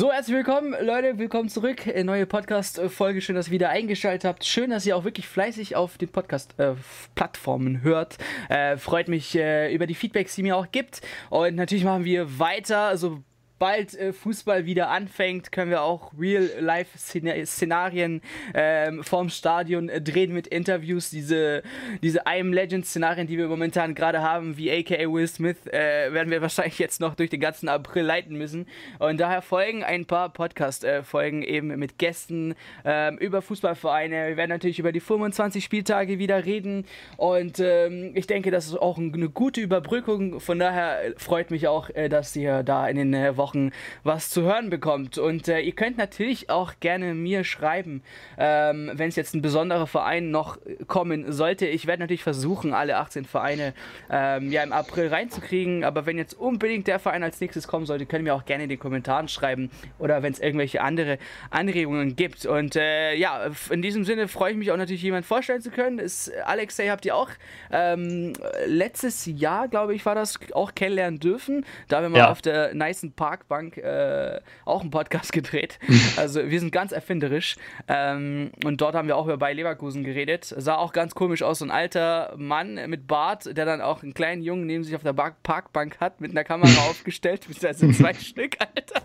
So, herzlich willkommen, Leute. Willkommen zurück. Neue Podcast-Folge. Schön, dass ihr wieder eingeschaltet habt. Schön, dass ihr auch wirklich fleißig auf den Podcast-Plattformen äh, hört. Äh, freut mich äh, über die Feedbacks, die mir auch gibt. Und natürlich machen wir weiter. Also bald äh, Fußball wieder anfängt, können wir auch Real-Life-Szenarien ähm, vorm Stadion äh, drehen mit Interviews. Diese, diese I Legend-Szenarien, die wir momentan gerade haben, wie aka Will Smith, äh, werden wir wahrscheinlich jetzt noch durch den ganzen April leiten müssen. Und daher folgen ein paar Podcast-Folgen eben mit Gästen ähm, über Fußballvereine. Wir werden natürlich über die 25 Spieltage wieder reden. Und ähm, ich denke, das ist auch eine gute Überbrückung. Von daher freut mich auch, äh, dass ihr da in den äh, Wochen Wochen was zu hören bekommt. Und äh, ihr könnt natürlich auch gerne mir schreiben, ähm, wenn es jetzt ein besonderer Verein noch kommen sollte. Ich werde natürlich versuchen, alle 18 Vereine ähm, ja im April reinzukriegen. Aber wenn jetzt unbedingt der Verein als nächstes kommen sollte, können wir auch gerne in den Kommentaren schreiben oder wenn es irgendwelche andere Anregungen gibt. Und äh, ja, in diesem Sinne freue ich mich auch natürlich, jemanden vorstellen zu können. Ist, Alexei habt ihr auch ähm, letztes Jahr, glaube ich, war das auch kennenlernen dürfen. Da wir mal ja. auf der Nicen Park Parkbank äh, auch einen Podcast gedreht. Also wir sind ganz erfinderisch. Ähm, und dort haben wir auch über Bayer Leverkusen geredet. Sah auch ganz komisch aus, so ein alter Mann mit Bart, der dann auch einen kleinen Jungen neben sich auf der Parkbank hat, mit einer Kamera aufgestellt. Das sind zwei Stück, Alter.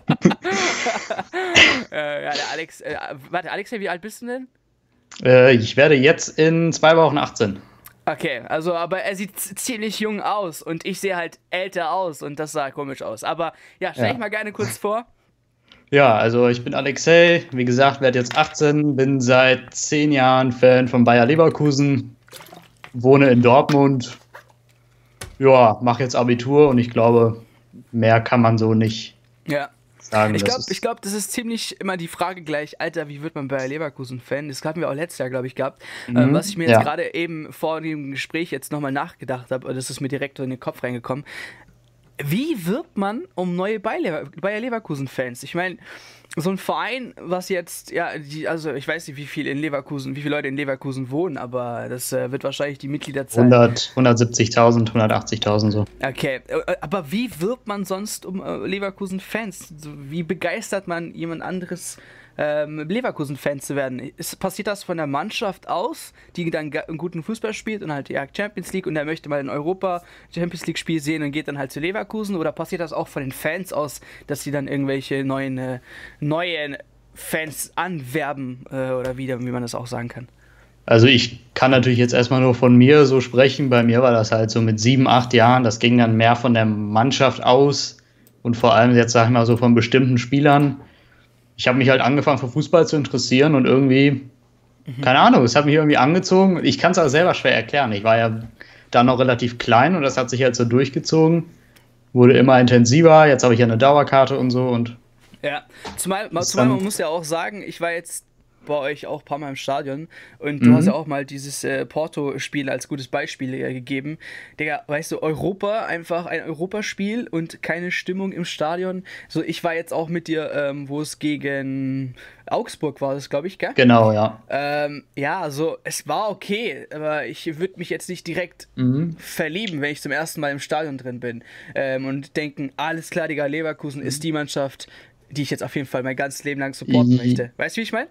äh, ja, der Alex, äh, warte, Alex, wie alt bist du denn? Äh, ich werde jetzt in zwei Wochen 18. Okay, also aber er sieht ziemlich jung aus und ich sehe halt älter aus und das sah komisch aus. Aber ja, stell ja. ich mal gerne kurz vor. Ja, also ich bin Alexei, wie gesagt, werde jetzt 18, bin seit zehn Jahren Fan von Bayer Leverkusen, wohne in Dortmund, ja, mache jetzt Abitur und ich glaube, mehr kann man so nicht ja sagen. Ich glaube, glaub, das ist ziemlich immer die Frage gleich, Alter, wie wird man bei Leverkusen-Fan? Das hatten wir auch letztes Jahr, glaube ich, gehabt. Mhm, ähm, was ich mir jetzt ja. gerade eben vor dem Gespräch jetzt nochmal nachgedacht habe, das ist mir direkt in den Kopf reingekommen. Wie wirbt man um neue Bayer Leverkusen-Fans? Ich meine, so ein Verein, was jetzt, ja, die, also ich weiß nicht, wie viel in Leverkusen, wie viele Leute in Leverkusen wohnen, aber das äh, wird wahrscheinlich die Mitgliederzahl. 100, 170.000, 180.000 so. Okay, äh, aber wie wirbt man sonst um äh, Leverkusen-Fans? Wie begeistert man jemand anderes ähm, Leverkusen-Fan zu werden. Ist, passiert das von der Mannschaft aus, die dann einen guten Fußball spielt und halt ja Champions League und er möchte mal in Europa Champions League Spiel sehen und geht dann halt zu Leverkusen? Oder passiert das auch von den Fans aus, dass sie dann irgendwelche neuen, äh, neuen Fans anwerben äh, oder wieder, wie man das auch sagen kann? Also ich kann natürlich jetzt erstmal nur von mir so sprechen. Bei mir war das halt so mit sieben, acht Jahren. Das ging dann mehr von der Mannschaft aus und vor allem jetzt sag ich mal so von bestimmten Spielern ich habe mich halt angefangen für Fußball zu interessieren und irgendwie, mhm. keine Ahnung, es hat mich irgendwie angezogen. Ich kann es auch selber schwer erklären. Ich war ja da noch relativ klein und das hat sich halt so durchgezogen. Wurde immer intensiver. Jetzt habe ich ja eine Dauerkarte und so und. Ja, zumal, zumal man muss ja auch sagen, ich war jetzt bei euch auch ein paar Mal im Stadion und du mhm. hast ja auch mal dieses äh, Porto-Spiel als gutes Beispiel äh, gegeben. Digga, weißt du, Europa, einfach ein Europaspiel und keine Stimmung im Stadion. So, ich war jetzt auch mit dir, ähm, wo es gegen Augsburg war, das glaube ich, gell? Genau, ja. Ähm, ja, also es war okay, aber ich würde mich jetzt nicht direkt mhm. verlieben, wenn ich zum ersten Mal im Stadion drin bin ähm, und denken, alles klar, Digga, Leverkusen mhm. ist die Mannschaft, die ich jetzt auf jeden Fall mein ganzes Leben lang supporten möchte. Weißt du, wie ich meine?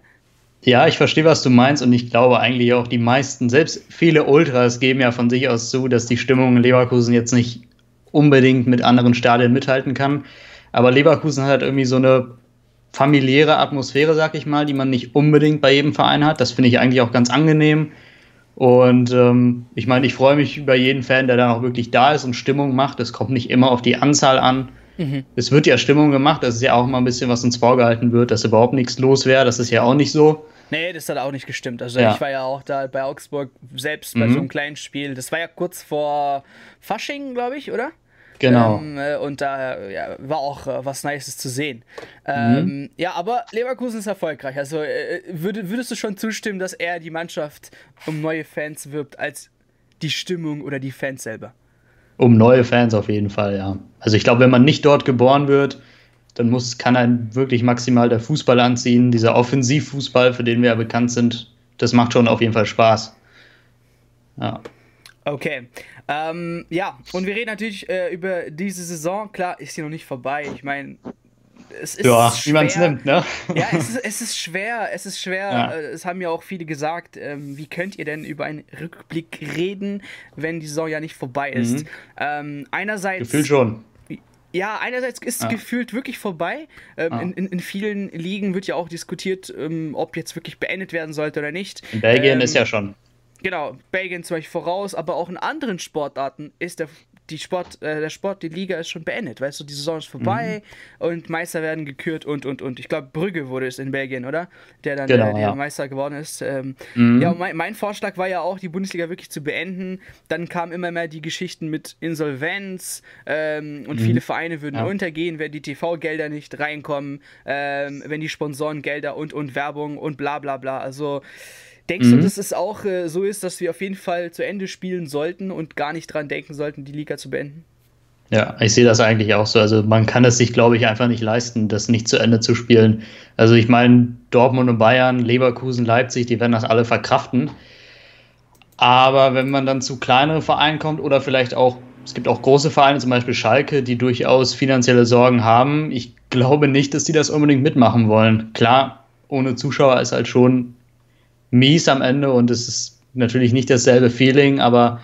Ja, ich verstehe, was du meinst und ich glaube eigentlich auch die meisten, selbst viele Ultras geben ja von sich aus zu, dass die Stimmung in Leverkusen jetzt nicht unbedingt mit anderen Stadien mithalten kann. Aber Leverkusen hat halt irgendwie so eine familiäre Atmosphäre, sag ich mal, die man nicht unbedingt bei jedem Verein hat. Das finde ich eigentlich auch ganz angenehm. Und ähm, ich meine, ich freue mich über jeden Fan, der dann auch wirklich da ist und Stimmung macht. Es kommt nicht immer auf die Anzahl an. Mhm. Es wird ja Stimmung gemacht, das ist ja auch mal ein bisschen, was uns vorgehalten wird, dass überhaupt nichts los wäre. Das ist ja auch nicht so. Nee, das hat auch nicht gestimmt. Also ja. ich war ja auch da bei Augsburg selbst bei mhm. so einem kleinen Spiel. Das war ja kurz vor Fasching, glaube ich, oder? Genau. Ähm, äh, und da ja, war auch äh, was Nices zu sehen. Ähm, mhm. Ja, aber Leverkusen ist erfolgreich. Also äh, würd, würdest du schon zustimmen, dass er die Mannschaft um neue Fans wirbt, als die Stimmung oder die Fans selber? Um neue Fans auf jeden Fall, ja. Also ich glaube, wenn man nicht dort geboren wird, dann muss, kann einen wirklich maximal der Fußball anziehen. Dieser Offensivfußball, für den wir ja bekannt sind, das macht schon auf jeden Fall Spaß. Ja. Okay. Ähm, ja, und wir reden natürlich äh, über diese Saison. Klar, ist sie noch nicht vorbei. Ich meine, es ist ja, wie man es nimmt, ne? Ja, es ist, es ist schwer, es ist schwer. Ja. Äh, es haben ja auch viele gesagt, ähm, wie könnt ihr denn über einen Rückblick reden, wenn die Saison ja nicht vorbei ist? Mhm. Ähm, einerseits. Gefühlt schon. Ja, einerseits ist es gefühlt wirklich vorbei. Ähm, ah. in, in, in, vielen Ligen wird ja auch diskutiert, ähm, ob jetzt wirklich beendet werden sollte oder nicht. In Belgien ist ähm, ja schon. Genau, Belgien zum Beispiel voraus, aber auch in anderen Sportarten ist der die Sport, äh, der Sport, die Liga ist schon beendet, weißt du, die Saison ist vorbei mhm. und Meister werden gekürt und und und. Ich glaube, Brügge wurde es in Belgien, oder? Der dann genau, äh, der ja. Meister geworden ist. Ähm, mhm. Ja, mein, mein, Vorschlag war ja auch, die Bundesliga wirklich zu beenden. Dann kamen immer mehr die Geschichten mit Insolvenz ähm, und mhm. viele Vereine würden ja. untergehen, wenn die TV-Gelder nicht reinkommen, ähm, wenn die Sponsorengelder und und Werbung und bla bla bla. Also Denkst mhm. du, dass es auch äh, so ist, dass wir auf jeden Fall zu Ende spielen sollten und gar nicht dran denken sollten, die Liga zu beenden? Ja, ich sehe das eigentlich auch so. Also man kann es sich, glaube ich, einfach nicht leisten, das nicht zu Ende zu spielen. Also ich meine, Dortmund und Bayern, Leverkusen, Leipzig, die werden das alle verkraften. Aber wenn man dann zu kleineren Vereinen kommt oder vielleicht auch, es gibt auch große Vereine, zum Beispiel Schalke, die durchaus finanzielle Sorgen haben, ich glaube nicht, dass die das unbedingt mitmachen wollen. Klar, ohne Zuschauer ist halt schon mies am Ende und es ist natürlich nicht dasselbe Feeling, aber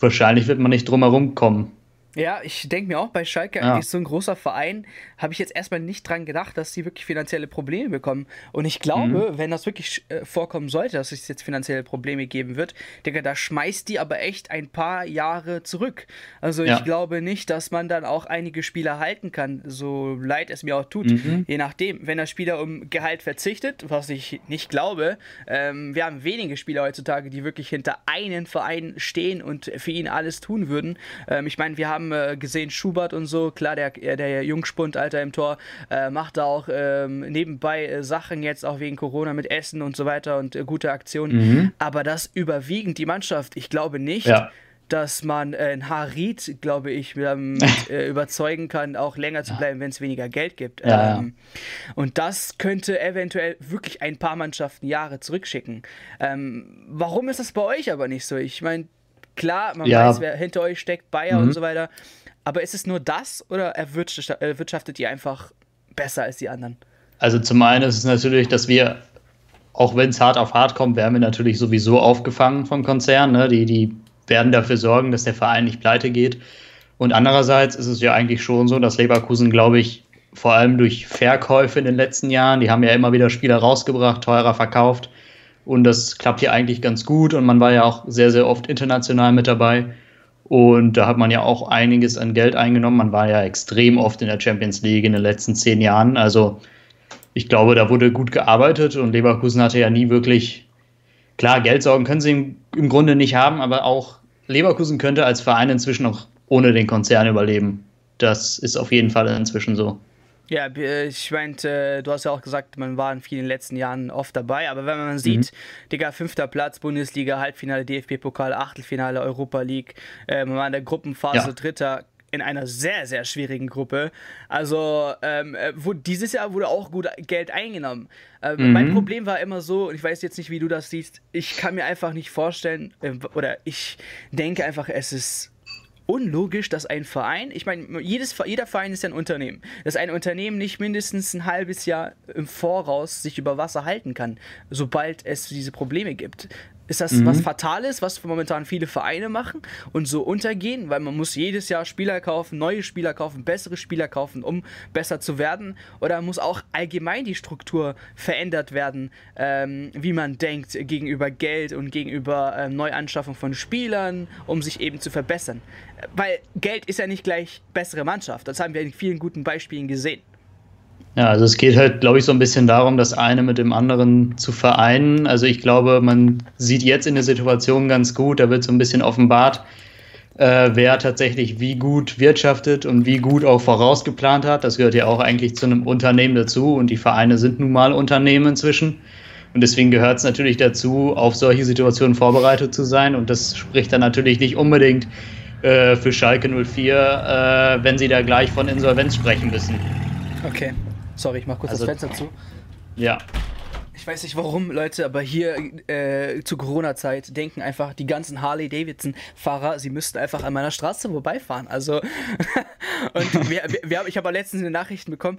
wahrscheinlich wird man nicht drum herum kommen. Ja, ich denke mir auch bei Schalke ja. eigentlich so ein großer Verein, habe ich jetzt erstmal nicht dran gedacht, dass die wirklich finanzielle Probleme bekommen. Und ich glaube, mhm. wenn das wirklich äh, vorkommen sollte, dass es jetzt finanzielle Probleme geben wird, Digga, da schmeißt die aber echt ein paar Jahre zurück. Also ja. ich glaube nicht, dass man dann auch einige Spieler halten kann, so leid es mir auch tut. Mhm. Je nachdem, wenn der Spieler um Gehalt verzichtet, was ich nicht glaube, ähm, wir haben wenige Spieler heutzutage, die wirklich hinter einem Verein stehen und für ihn alles tun würden. Ähm, ich meine, wir haben haben äh, gesehen, Schubert und so, klar, der, der Jungspund, Alter im Tor, äh, macht da auch ähm, nebenbei äh, Sachen jetzt auch wegen Corona mit Essen und so weiter und äh, gute Aktionen. Mhm. Aber das überwiegend die Mannschaft, ich glaube nicht. Ja dass man äh, ein Harit, glaube ich, mit, äh, überzeugen kann, auch länger zu bleiben, wenn es weniger Geld gibt. Ja, ähm, ja. Und das könnte eventuell wirklich ein paar Mannschaften Jahre zurückschicken. Ähm, warum ist das bei euch aber nicht so? Ich meine, Klar, man ja. weiß, wer hinter euch steckt, Bayer mhm. und so weiter. Aber ist es nur das oder erwirtschaftet ihr einfach besser als die anderen? Also zum einen ist es natürlich, dass wir, auch wenn es hart auf hart kommt, werden wir natürlich sowieso aufgefangen vom Konzern. Ne? Die, die werden dafür sorgen, dass der Verein nicht pleite geht. Und andererseits ist es ja eigentlich schon so, dass Leverkusen, glaube ich, vor allem durch Verkäufe in den letzten Jahren, die haben ja immer wieder Spieler rausgebracht, teurer verkauft, und das klappt hier eigentlich ganz gut. Und man war ja auch sehr, sehr oft international mit dabei. Und da hat man ja auch einiges an Geld eingenommen. Man war ja extrem oft in der Champions League in den letzten zehn Jahren. Also ich glaube, da wurde gut gearbeitet und Leverkusen hatte ja nie wirklich, klar, Geldsorgen können sie im, Grunde nicht haben, aber auch Leverkusen könnte als Verein inzwischen auch ohne den Konzern überleben. Das ist auf jeden Fall inzwischen so. Ja, ich meinte, du hast ja auch gesagt, man war in vielen letzten Jahren oft dabei, aber wenn man sieht, mhm. Digga, fünfter Platz, Bundesliga, Halbfinale, DFB-Pokal, Achtelfinale, Europa League, äh, man war in der Gruppenphase ja. Dritter, in einer sehr, sehr schwierigen Gruppe. Also, ähm, äh, wo, dieses Jahr wurde auch gut Geld eingenommen. Äh, mhm. Mein Problem war immer so, und ich weiß jetzt nicht, wie du das siehst, ich kann mir einfach nicht vorstellen, äh, oder ich denke einfach, es ist unlogisch, dass ein Verein, ich meine, jedes, jeder Verein ist ja ein Unternehmen, dass ein Unternehmen nicht mindestens ein halbes Jahr im Voraus sich über Wasser halten kann, sobald es diese Probleme gibt. Ist das mhm. was Fatales, was momentan viele Vereine machen und so untergehen, weil man muss jedes Jahr Spieler kaufen, neue Spieler kaufen, bessere Spieler kaufen, um besser zu werden? Oder muss auch allgemein die Struktur verändert werden, ähm, wie man denkt gegenüber Geld und gegenüber ähm, Neuanschaffung von Spielern, um sich eben zu verbessern? Weil Geld ist ja nicht gleich bessere Mannschaft. Das haben wir in vielen guten Beispielen gesehen. Ja, also es geht halt, glaube ich, so ein bisschen darum, das eine mit dem anderen zu vereinen. Also ich glaube, man sieht jetzt in der Situation ganz gut, da wird so ein bisschen offenbart, äh, wer tatsächlich wie gut wirtschaftet und wie gut auch vorausgeplant hat. Das gehört ja auch eigentlich zu einem Unternehmen dazu und die Vereine sind nun mal Unternehmen inzwischen. Und deswegen gehört es natürlich dazu, auf solche Situationen vorbereitet zu sein. Und das spricht dann natürlich nicht unbedingt äh, für Schalke 04, äh, wenn sie da gleich von Insolvenz sprechen müssen. Okay. Sorry, ich mach kurz also, das Fenster zu. Ja. Ich weiß nicht warum, Leute, aber hier äh, zu Corona-Zeit denken einfach die ganzen Harley-Davidson-Fahrer, sie müssten einfach an meiner Straße vorbeifahren. Also, und wir, wir, wir, ich habe letztens eine Nachricht bekommen,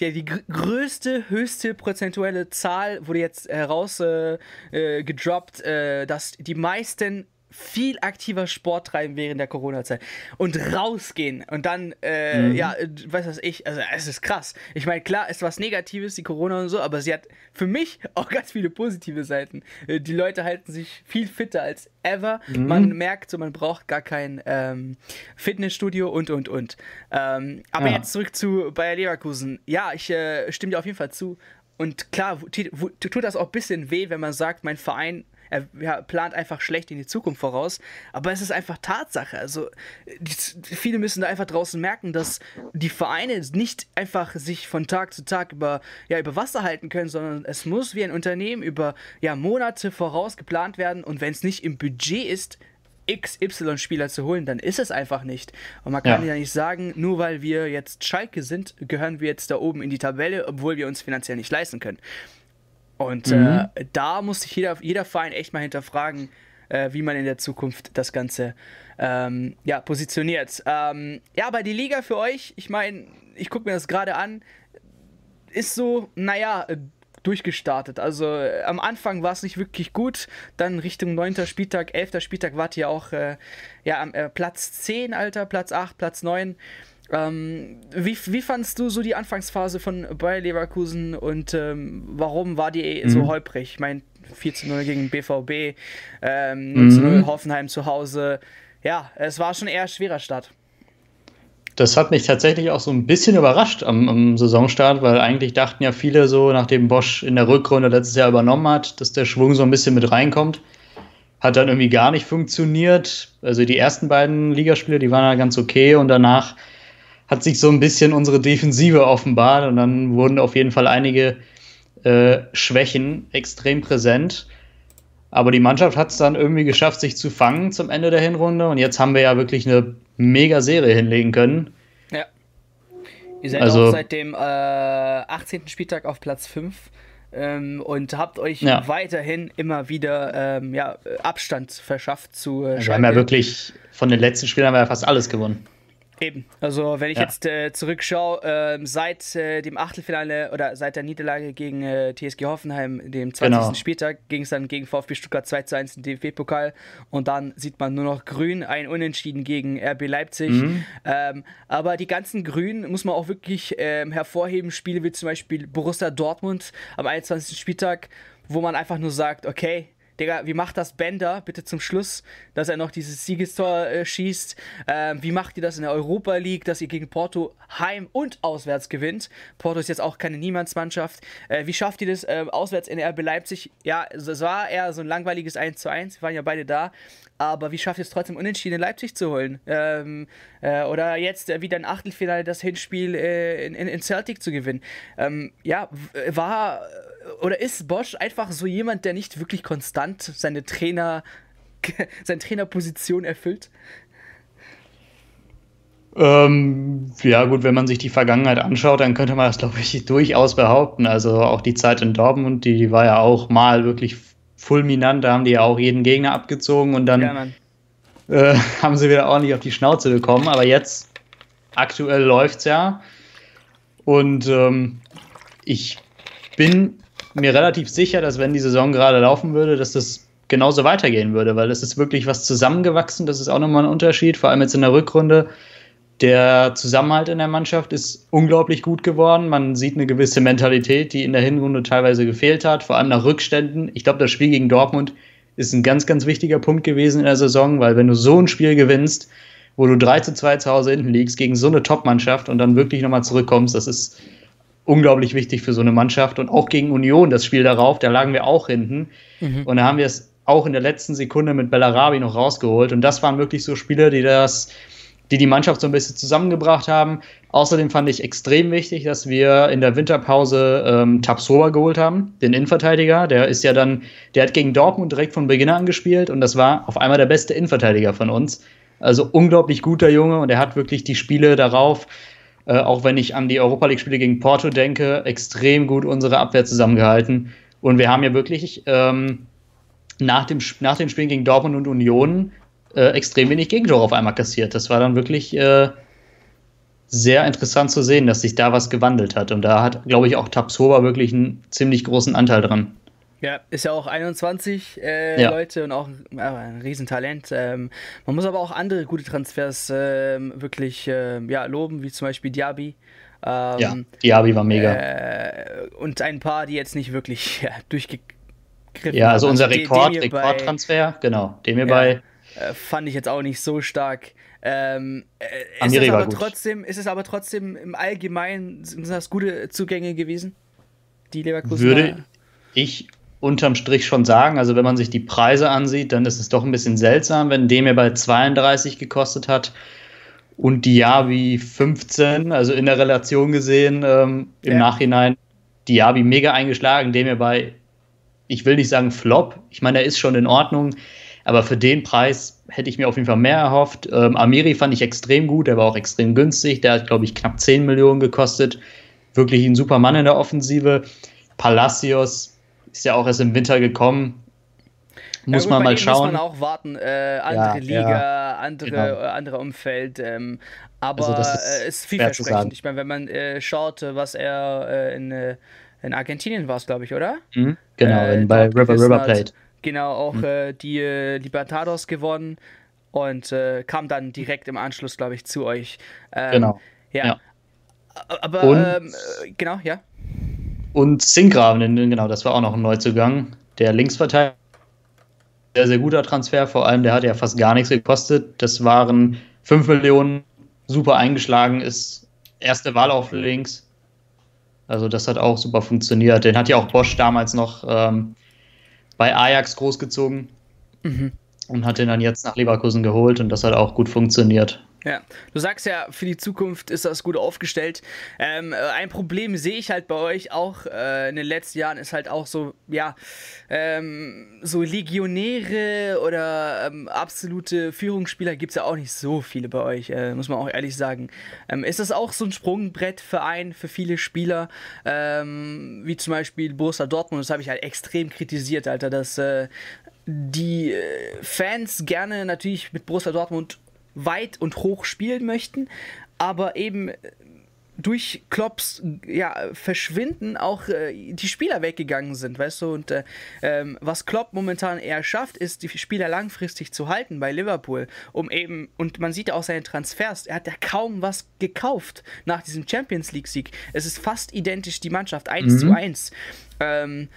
ja, die größte, höchste prozentuelle Zahl wurde jetzt herausgedroppt, äh, äh, gedroppt, äh, dass die meisten viel aktiver Sport treiben während der Corona-Zeit und rausgehen und dann, äh, mhm. ja, weiß was ich, also es ist krass. Ich meine, klar, ist was Negatives, die Corona und so, aber sie hat für mich auch ganz viele positive Seiten. Äh, die Leute halten sich viel fitter als ever. Mhm. Man merkt so, man braucht gar kein ähm, Fitnessstudio und und und. Ähm, aber ja. jetzt zurück zu Bayer Leverkusen. Ja, ich äh, stimme dir auf jeden Fall zu. Und klar, tut das auch ein bisschen weh, wenn man sagt, mein Verein er ja, plant einfach schlecht in die Zukunft voraus. Aber es ist einfach Tatsache. Also die, viele müssen da einfach draußen merken, dass die Vereine nicht einfach sich von Tag zu Tag über, ja, über Wasser halten können, sondern es muss wie ein Unternehmen über ja, Monate voraus geplant werden. Und wenn es nicht im Budget ist, XY-Spieler zu holen, dann ist es einfach nicht. Und man kann ja. ja nicht sagen, nur weil wir jetzt Schalke sind, gehören wir jetzt da oben in die Tabelle, obwohl wir uns finanziell nicht leisten können. Und mhm. äh, da muss sich jeder, jeder Verein echt mal hinterfragen, äh, wie man in der Zukunft das Ganze ähm, ja, positioniert. Ähm, ja, aber die Liga für euch, ich meine, ich gucke mir das gerade an, ist so, naja, äh, durchgestartet. Also äh, am Anfang war es nicht wirklich gut, dann Richtung 9. Spieltag, 11. Spieltag wart ihr auch äh, ja, am äh, Platz 10, Alter, Platz 8, Platz 9. Ähm, wie, wie fandst du so die Anfangsphase von Bayer Leverkusen und ähm, warum war die mhm. so holprig? Ich meine, 4 zu 0 gegen BVB, ähm, 0 zu 0 mhm. Hoffenheim zu Hause. Ja, es war schon eher ein schwerer Start. Das hat mich tatsächlich auch so ein bisschen überrascht am, am, Saisonstart, weil eigentlich dachten ja viele so, nachdem Bosch in der Rückrunde letztes Jahr übernommen hat, dass der Schwung so ein bisschen mit reinkommt. Hat dann irgendwie gar nicht funktioniert. Also die ersten beiden Ligaspiele, die waren ja ganz okay und danach hat sich so ein bisschen unsere Defensive offenbart und dann wurden auf jeden Fall einige äh, Schwächen extrem präsent. Aber die Mannschaft hat es dann irgendwie geschafft, sich zu fangen zum Ende der Hinrunde und jetzt haben wir ja wirklich eine mega Serie hinlegen können. Ja. Ihr seid also, auch seit dem äh, 18. Spieltag auf Platz 5 ähm, und habt euch ja. weiterhin immer wieder ähm, ja, Abstand verschafft zu äh, Wir haben ja wirklich von den letzten Spielen haben wir ja fast alles gewonnen. Eben. Also wenn ich ja. jetzt äh, zurückschaue, äh, seit äh, dem Achtelfinale oder seit der Niederlage gegen äh, TSG Hoffenheim, dem 20. Genau. Spieltag, ging es dann gegen VfB Stuttgart 2 zu 1 im DFB-Pokal und dann sieht man nur noch Grün, ein Unentschieden gegen RB Leipzig. Mhm. Ähm, aber die ganzen Grünen muss man auch wirklich ähm, hervorheben. Spiele wie zum Beispiel Borussia Dortmund am 21. Spieltag, wo man einfach nur sagt, okay, Digga, wie macht das Bender bitte zum Schluss, dass er noch dieses Siegestor äh, schießt? Ähm, wie macht ihr das in der Europa League, dass ihr gegen Porto heim und auswärts gewinnt? Porto ist jetzt auch keine Niemandsmannschaft. Äh, wie schafft ihr das äh, auswärts in RB Leipzig? Ja, es war eher so ein langweiliges 1 zu 1. Wir waren ja beide da. Aber wie schafft ihr es trotzdem unentschieden in Leipzig zu holen? Ähm, äh, oder jetzt äh, wieder ein Achtelfinale das Hinspiel äh, in, in, Celtic zu gewinnen? Ähm, ja, war oder ist Bosch einfach so jemand, der nicht wirklich konstant seine Trainer, seine Trainerposition erfüllt? Ähm, ja, gut, wenn man sich die Vergangenheit anschaut, dann könnte man das, glaube ich, durchaus behaupten. Also auch die Zeit in Dortmund, die war ja auch mal wirklich fulminant. Da haben die ja auch jeden Gegner abgezogen und dann ja, äh, haben sie wieder ordentlich auf die Schnauze bekommen. Aber jetzt, aktuell läuft es ja. Und ähm, ich bin mir relativ sicher, dass wenn die Saison gerade laufen würde, dass das genauso weitergehen würde, weil es ist wirklich was zusammengewachsen. Das ist auch nochmal ein Unterschied, vor allem jetzt in der Rückrunde. Der Zusammenhalt in der Mannschaft ist unglaublich gut geworden. Man sieht eine gewisse Mentalität, die in der Hinrunde teilweise gefehlt hat, vor allem nach Rückständen. Ich glaube, das Spiel gegen Dortmund ist ein ganz, ganz wichtiger Punkt gewesen in der Saison, weil wenn du so ein Spiel gewinnst, wo du 3 zu 2 zu Hause hinten liegst gegen so eine Top-Mannschaft und dann wirklich nochmal zurückkommst, das ist unglaublich wichtig für so eine Mannschaft. Und auch gegen Union, das Spiel darauf, da lagen wir auch hinten. Mhm. Und da haben wir es auch in der letzten Sekunde mit Bellarabi noch rausgeholt. Und das waren wirklich so Spieler, die das, die die Mannschaft so ein bisschen zusammengebracht haben. Außerdem fand ich extrem wichtig, dass wir in der Winterpause ähm, Tabsoba geholt haben, den Innenverteidiger. Der ist ja dann, der hat gegen Dortmund direkt von Beginn an gespielt und das war auf einmal der beste Innenverteidiger von uns. Also unglaublich guter Junge und er hat wirklich die Spiele darauf äh, auch wenn ich an die Europa League-Spiele gegen Porto denke, extrem gut unsere Abwehr zusammengehalten. Und wir haben ja wirklich ähm, nach, dem, nach dem Spiel gegen Dortmund und Union äh, extrem wenig Gegentore auf einmal kassiert. Das war dann wirklich äh, sehr interessant zu sehen, dass sich da was gewandelt hat. Und da hat, glaube ich, auch Tabsoba wirklich einen ziemlich großen Anteil dran. Ja, ist ja auch 21 äh, ja. Leute und auch äh, ein Riesentalent. Ähm, man muss aber auch andere gute Transfers äh, wirklich äh, ja, loben, wie zum Beispiel Diaby. Ähm, ja, Diaby war mega. Äh, und ein paar, die jetzt nicht wirklich ja, durchgegriffen Ja, also unser Rekord, Rekordtransfer, genau, dem wir bei. Äh, fand ich jetzt auch nicht so stark. Ähm, ist, es aber trotzdem, ist es aber trotzdem im Allgemeinen, sind das gute Zugänge gewesen? Die Leverkusen? Würde ich unterm Strich schon sagen. Also wenn man sich die Preise ansieht, dann ist es doch ein bisschen seltsam, wenn dem ja bei 32 gekostet hat und Diaby 15, also in der Relation gesehen, ähm, im ja. Nachhinein Diaby mega eingeschlagen, dem ja bei, ich will nicht sagen Flop, ich meine, er ist schon in Ordnung, aber für den Preis hätte ich mir auf jeden Fall mehr erhofft. Ähm, Amiri fand ich extrem gut, der war auch extrem günstig, der hat, glaube ich, knapp 10 Millionen gekostet. Wirklich ein super Mann in der Offensive. Palacios ist ja auch erst im Winter gekommen. Muss ja, gut, man mal schauen. Muss man auch warten. Äh, andere ja, Liga, ja, andere, genau. äh, andere Umfeld. Ähm, aber also das ist, äh, ist vielversprechend. Ich meine, wenn man äh, schaut, was er äh, in, äh, in Argentinien war, glaube ich, oder? Mhm, genau, in, bei River River Plate. Genau, auch mhm. die Libertados gewonnen und kam dann direkt im Anschluss, glaube ich, zu euch. Ähm, genau. Ja. Aber ähm, genau, ja. Und Zinkgraven, genau, das war auch noch ein Neuzugang. Der Linksverteidiger, sehr, sehr guter Transfer, vor allem der hat ja fast gar nichts gekostet. Das waren 5 Millionen, super eingeschlagen, ist erste Wahl auf links. Also das hat auch super funktioniert. Den hat ja auch Bosch damals noch ähm, bei Ajax großgezogen mhm. und hat den dann jetzt nach Leverkusen geholt und das hat auch gut funktioniert. Ja, du sagst ja, für die Zukunft ist das gut aufgestellt. Ähm, äh, ein Problem sehe ich halt bei euch auch äh, in den letzten Jahren ist halt auch so, ja, ähm, so Legionäre oder ähm, absolute Führungsspieler gibt es ja auch nicht so viele bei euch, äh, muss man auch ehrlich sagen. Ähm, ist das auch so ein Sprungbrettverein für viele Spieler, ähm, wie zum Beispiel Borussia Dortmund? Das habe ich halt extrem kritisiert, Alter, dass äh, die äh, Fans gerne natürlich mit Borussia Dortmund weit und hoch spielen möchten, aber eben durch Klopps ja, Verschwinden auch äh, die Spieler weggegangen sind, weißt du? Und äh, ähm, was Klopp momentan eher schafft, ist, die Spieler langfristig zu halten bei Liverpool, um eben, und man sieht ja auch seine Transfers, er hat ja kaum was gekauft nach diesem Champions League-Sieg. Es ist fast identisch die Mannschaft, 1 mhm. zu 1. Ähm,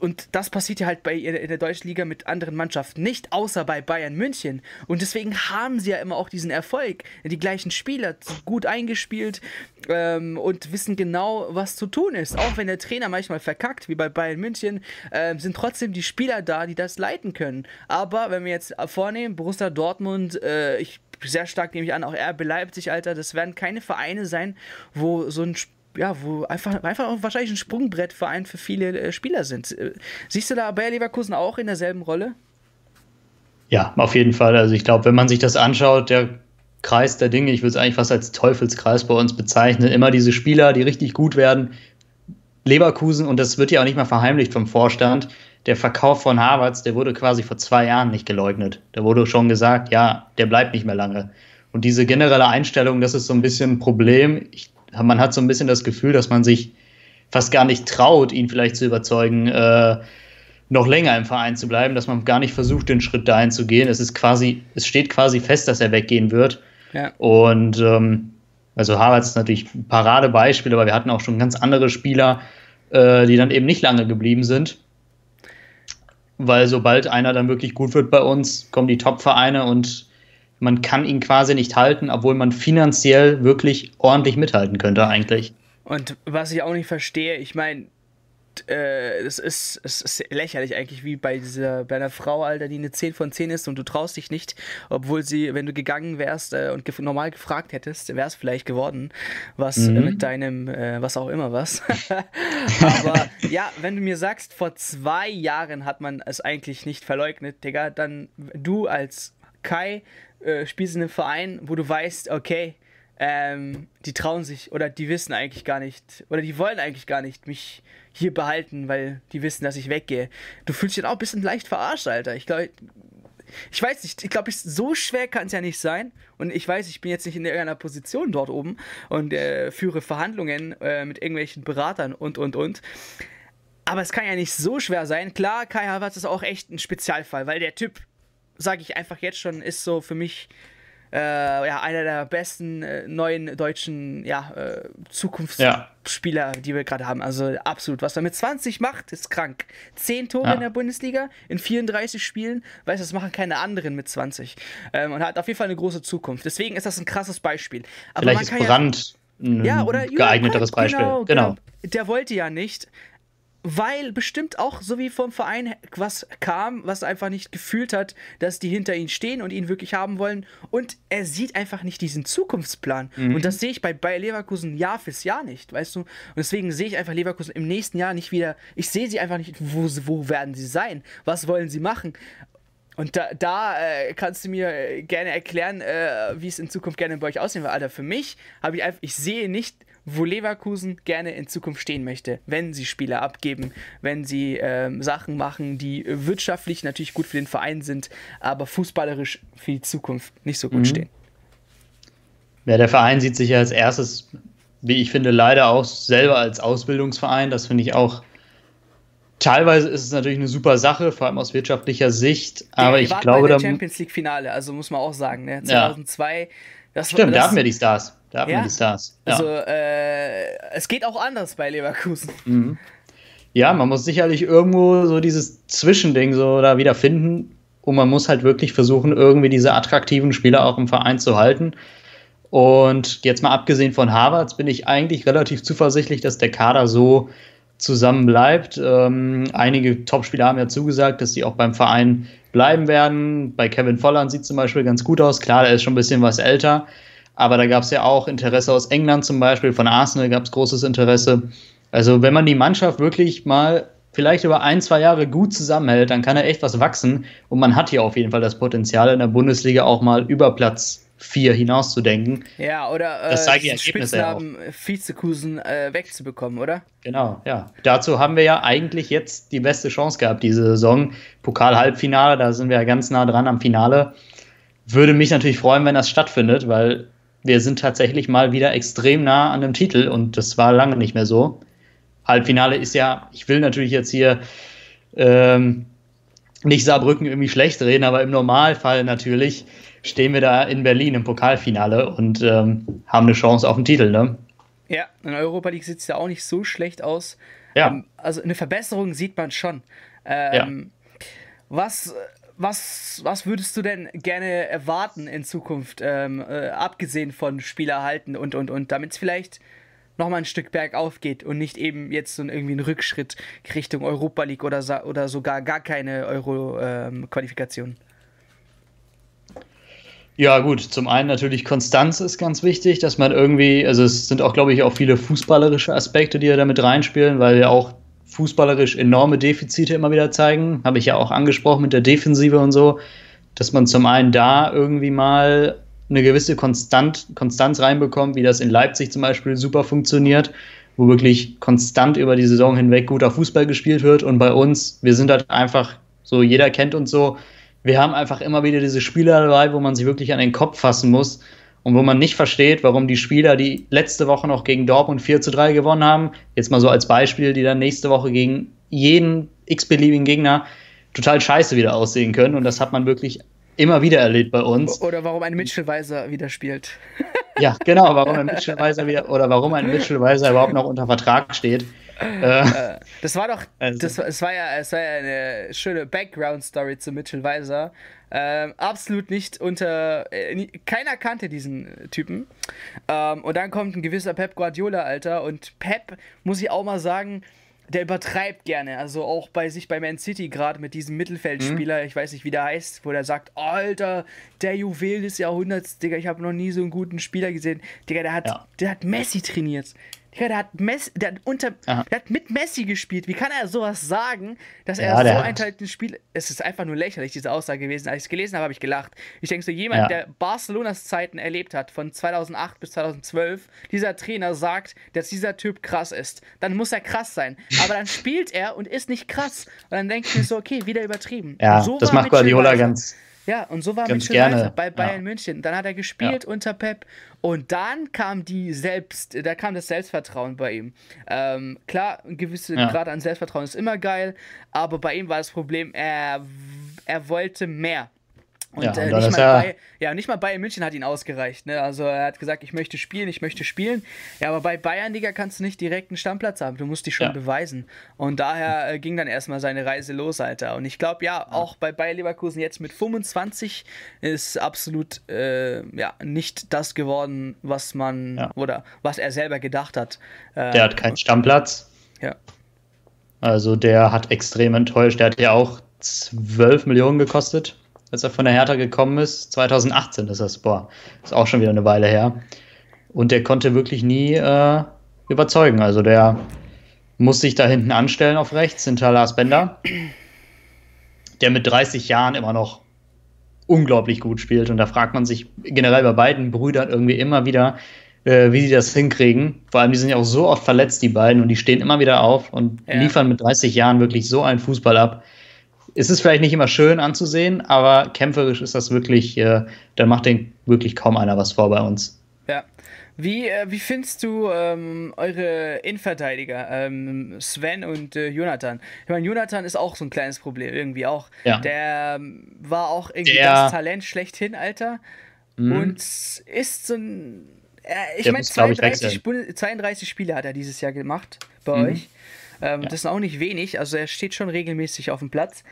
und das passiert ja halt bei in der deutschen Liga mit anderen Mannschaften nicht, außer bei Bayern München. Und deswegen haben sie ja immer auch diesen Erfolg. Die gleichen Spieler gut eingespielt ähm, und wissen genau, was zu tun ist. Auch wenn der Trainer manchmal verkackt, wie bei Bayern München, äh, sind trotzdem die Spieler da, die das leiten können. Aber wenn wir jetzt vornehmen, Borussia Dortmund, äh, ich sehr stark nehme ich an, auch RB Leipzig, Alter, das werden keine Vereine sein, wo so ein ja, wo einfach, einfach wahrscheinlich ein Sprungbrettverein für viele äh, Spieler sind. Äh, siehst du da Bayer Leverkusen auch in derselben Rolle? Ja, auf jeden Fall. Also ich glaube, wenn man sich das anschaut, der Kreis der Dinge, ich würde es eigentlich fast als Teufelskreis bei uns bezeichnen, immer diese Spieler, die richtig gut werden. Leverkusen, und das wird ja auch nicht mal verheimlicht vom Vorstand, der Verkauf von Harvards, der wurde quasi vor zwei Jahren nicht geleugnet. Da wurde schon gesagt, ja, der bleibt nicht mehr lange. Und diese generelle Einstellung, das ist so ein bisschen ein Problem. Ich man hat so ein bisschen das Gefühl, dass man sich fast gar nicht traut, ihn vielleicht zu überzeugen, äh, noch länger im Verein zu bleiben, dass man gar nicht versucht, den Schritt dahin zu gehen. Es ist quasi, es steht quasi fest, dass er weggehen wird. Ja. Und ähm, also Harvard ist natürlich ein Paradebeispiel, aber wir hatten auch schon ganz andere Spieler, äh, die dann eben nicht lange geblieben sind. Weil sobald einer dann wirklich gut wird bei uns, kommen die Top-Vereine und man kann ihn quasi nicht halten, obwohl man finanziell wirklich ordentlich mithalten könnte eigentlich. Und was ich auch nicht verstehe, ich meine, äh, es ist, es ist lächerlich eigentlich, wie bei dieser, bei einer Frau, Alter, die eine 10 von 10 ist und du traust dich nicht, obwohl sie, wenn du gegangen wärst äh, und gef normal gefragt hättest, wäre es vielleicht geworden, was mhm. äh, mit deinem, äh, was auch immer was. Aber ja, wenn du mir sagst, vor zwei Jahren hat man es eigentlich nicht verleugnet, Digga, dann du als Kai äh, spielst in einem Verein, wo du weißt, okay, ähm, die trauen sich oder die wissen eigentlich gar nicht oder die wollen eigentlich gar nicht mich hier behalten, weil die wissen, dass ich weggehe. Du fühlst dich auch ein bisschen leicht verarscht, Alter. Ich glaube, ich weiß nicht, ich glaube, so schwer kann es ja nicht sein. Und ich weiß, ich bin jetzt nicht in irgendeiner Position dort oben und äh, führe Verhandlungen äh, mit irgendwelchen Beratern und, und, und. Aber es kann ja nicht so schwer sein. Klar, Kai Havertz ist auch echt ein Spezialfall, weil der Typ, sage ich einfach jetzt schon, ist so für mich äh, ja, einer der besten äh, neuen deutschen ja, äh, Zukunftsspieler, ja. die wir gerade haben. Also absolut. Was er mit 20 macht, ist krank. 10 Tore ja. in der Bundesliga in 34 Spielen. Weißt du, das machen keine anderen mit 20. Ähm, und hat auf jeden Fall eine große Zukunft. Deswegen ist das ein krasses Beispiel. Aber Vielleicht ist Brand ja, ein geeigneteres Beispiel. Genau, genau. genau. Der wollte ja nicht weil bestimmt auch so wie vom Verein was kam, was einfach nicht gefühlt hat, dass die hinter ihm stehen und ihn wirklich haben wollen. Und er sieht einfach nicht diesen Zukunftsplan. Mhm. Und das sehe ich bei Bayer Leverkusen Jahr fürs Jahr nicht, weißt du? Und deswegen sehe ich einfach Leverkusen im nächsten Jahr nicht wieder. Ich sehe sie einfach nicht, wo, wo werden sie sein? Was wollen sie machen? Und da, da äh, kannst du mir äh, gerne erklären, äh, wie es in Zukunft gerne bei euch aussehen wird. Alter, für mich habe ich einfach, ich sehe nicht wo Leverkusen gerne in Zukunft stehen möchte, wenn sie Spieler abgeben, wenn sie ähm, Sachen machen, die wirtschaftlich natürlich gut für den Verein sind, aber fußballerisch für die Zukunft nicht so gut mhm. stehen. Ja, der Verein sieht sich ja als erstes, wie ich finde, leider auch selber als Ausbildungsverein. Das finde ich auch. Teilweise ist es natürlich eine super Sache, vor allem aus wirtschaftlicher Sicht. Aber ja, ich glaube, da Champions League Finale, also muss man auch sagen, ne? 2002. Ja. Das, Stimmt, das, da haben wir die Stars. Da haben ja? wir die Stars. Ja. Also, äh, es geht auch anders bei Leverkusen. Mhm. Ja, man muss sicherlich irgendwo so dieses Zwischending so da wieder finden. Und man muss halt wirklich versuchen, irgendwie diese attraktiven Spieler auch im Verein zu halten. Und jetzt mal abgesehen von Harvards bin ich eigentlich relativ zuversichtlich, dass der Kader so zusammen bleibt. Ähm, einige Topspieler haben ja zugesagt, dass sie auch beim Verein bleiben werden. Bei Kevin Volland sieht zum Beispiel ganz gut aus. Klar, er ist schon ein bisschen was älter. Aber da gab es ja auch Interesse aus England zum Beispiel, von Arsenal gab es großes Interesse. Also wenn man die Mannschaft wirklich mal vielleicht über ein, zwei Jahre gut zusammenhält, dann kann er echt was wachsen. Und man hat hier auf jeden Fall das Potenzial, in der Bundesliga auch mal über Platz 4 hinauszudenken. Ja, oder äh, das zeigt die Ergebnisse Spitznamen ja Vizekusen äh, wegzubekommen, oder? Genau, ja. Dazu haben wir ja eigentlich jetzt die beste Chance gehabt, diese Saison. Pokal-Halbfinale, da sind wir ja ganz nah dran am Finale. Würde mich natürlich freuen, wenn das stattfindet, weil wir sind tatsächlich mal wieder extrem nah an dem Titel und das war lange nicht mehr so. Halbfinale ist ja, ich will natürlich jetzt hier ähm, nicht Saarbrücken irgendwie schlecht reden, aber im Normalfall natürlich stehen wir da in Berlin im Pokalfinale und ähm, haben eine Chance auf den Titel, ne? Ja, in der Europa League sieht es ja auch nicht so schlecht aus. Ja. Ähm, also eine Verbesserung sieht man schon. Ähm, ja. Was was, was würdest du denn gerne erwarten in Zukunft, ähm, äh, abgesehen von Spielerhalten und, und, und, damit es vielleicht nochmal ein Stück bergauf geht und nicht eben jetzt so irgendwie ein Rückschritt Richtung Europa League oder, oder sogar gar keine Euro-Qualifikation? Ähm, ja, gut, zum einen natürlich Konstanz ist ganz wichtig, dass man irgendwie, also es sind auch, glaube ich, auch viele fußballerische Aspekte, die da mit reinspielen, weil ja auch fußballerisch enorme Defizite immer wieder zeigen. Habe ich ja auch angesprochen mit der Defensive und so, dass man zum einen da irgendwie mal eine gewisse Konstant, Konstanz reinbekommt, wie das in Leipzig zum Beispiel super funktioniert, wo wirklich konstant über die Saison hinweg guter Fußball gespielt wird. Und bei uns, wir sind halt einfach so, jeder kennt uns so, wir haben einfach immer wieder diese Spieler dabei, wo man sich wirklich an den Kopf fassen muss und wo man nicht versteht, warum die Spieler, die letzte Woche noch gegen Dortmund 4 zu 3 gewonnen haben, jetzt mal so als Beispiel, die dann nächste Woche gegen jeden x-beliebigen Gegner total scheiße wieder aussehen können. Und das hat man wirklich immer wieder erlebt bei uns. Oder warum ein Mitchell Weiser wieder spielt. ja, genau, warum ein Mitchell Weiser wieder, oder warum ein Mitchell Weiser überhaupt noch unter Vertrag steht. Äh, äh, das war doch, also, das, es war ja, es war ja eine schöne Background-Story zu Mitchell Weiser. Ähm, absolut nicht unter. Äh, keiner kannte diesen Typen. Ähm, und dann kommt ein gewisser Pep Guardiola, Alter. Und Pep, muss ich auch mal sagen, der übertreibt gerne. Also auch bei sich bei Man City gerade mit diesem Mittelfeldspieler, mhm. ich weiß nicht, wie der heißt, wo der sagt: Alter, der Juwel des Jahrhunderts, Digga, ich habe noch nie so einen guten Spieler gesehen. Digga, der hat, ja. der hat Messi trainiert. Ja, der hat, Messi, der, hat unter, der hat mit Messi gespielt. Wie kann er sowas sagen, dass er ja, so ein Teil des Spiel. Es ist einfach nur lächerlich, diese Aussage gewesen. Als ich es gelesen habe, habe ich gelacht. Ich denke so, jemand, ja. der Barcelonas Zeiten erlebt hat, von 2008 bis 2012, dieser Trainer sagt, dass dieser Typ krass ist. Dann muss er krass sein. Aber dann spielt er und ist nicht krass. Und dann denke ich mir so, okay, wieder übertrieben. Ja, so das macht Guardiola ganz Ja, und so war Ganz Mitchell gerne. Leiter bei Bayern Ja. München. Dann hat er gespielt unter Pep und dann kam die selbst, da kam das Selbstvertrauen bei ihm. Ähm, klar, ein gewisser Ja. Grad an Selbstvertrauen ist immer geil, aber bei ihm war das Problem, er, er wollte mehr. Und, Ja, und äh, nicht mal bei, ja, nicht mal Bayern München hat ihn ausgereicht. Ne? Also er hat gesagt, ich möchte spielen, ich möchte spielen. Ja, aber bei Bayern, Digga, kannst du nicht direkt einen Stammplatz haben. Du musst dich schon Ja. beweisen. Und daher äh, ging dann erstmal seine Reise los, Alter. Und ich glaube, ja, auch bei Bayer Leverkusen jetzt mit 25 ist absolut äh, ja, nicht das geworden, was man Ja. oder was er selber gedacht hat. Äh, Der hat keinen Stammplatz. Ja. Also der hat extrem enttäuscht. Der hat ja auch 12 Millionen gekostet, als er von der Hertha gekommen ist. 2018 ist das, boah, ist auch schon wieder eine Weile her. Und der konnte wirklich nie äh, überzeugen. Also der muss sich da hinten anstellen auf rechts hinter Lars Bender, der mit 30 Jahren immer noch unglaublich gut spielt. Und da fragt man sich generell bei beiden Brüdern irgendwie immer wieder, äh, wie sie das hinkriegen. Vor allem, die sind ja auch so oft verletzt, die beiden, und die stehen immer wieder auf und Ja. liefern mit 30 Jahren wirklich so einen Fußball ab. Es ist vielleicht nicht immer schön anzusehen, aber kämpferisch ist das wirklich, äh, da macht den wirklich kaum einer was vor bei uns. Ja. Wie, äh, wie findest du ähm, eure Innenverteidiger, ähm, Sven und äh, Jonathan? Ich meine, Jonathan ist auch so ein kleines Problem, irgendwie auch. Ja. Der ähm, war auch irgendwie Der- das Talent schlechthin, Alter. Mhm. Und ist so ein. Äh, ich meine, muss, glaub ich, 32, wechseln. Spul- 32 Spiele hat er dieses Jahr gemacht bei Mhm. euch. Ähm, Das ist auch nicht wenig, also er steht schon regelmäßig auf dem Platz.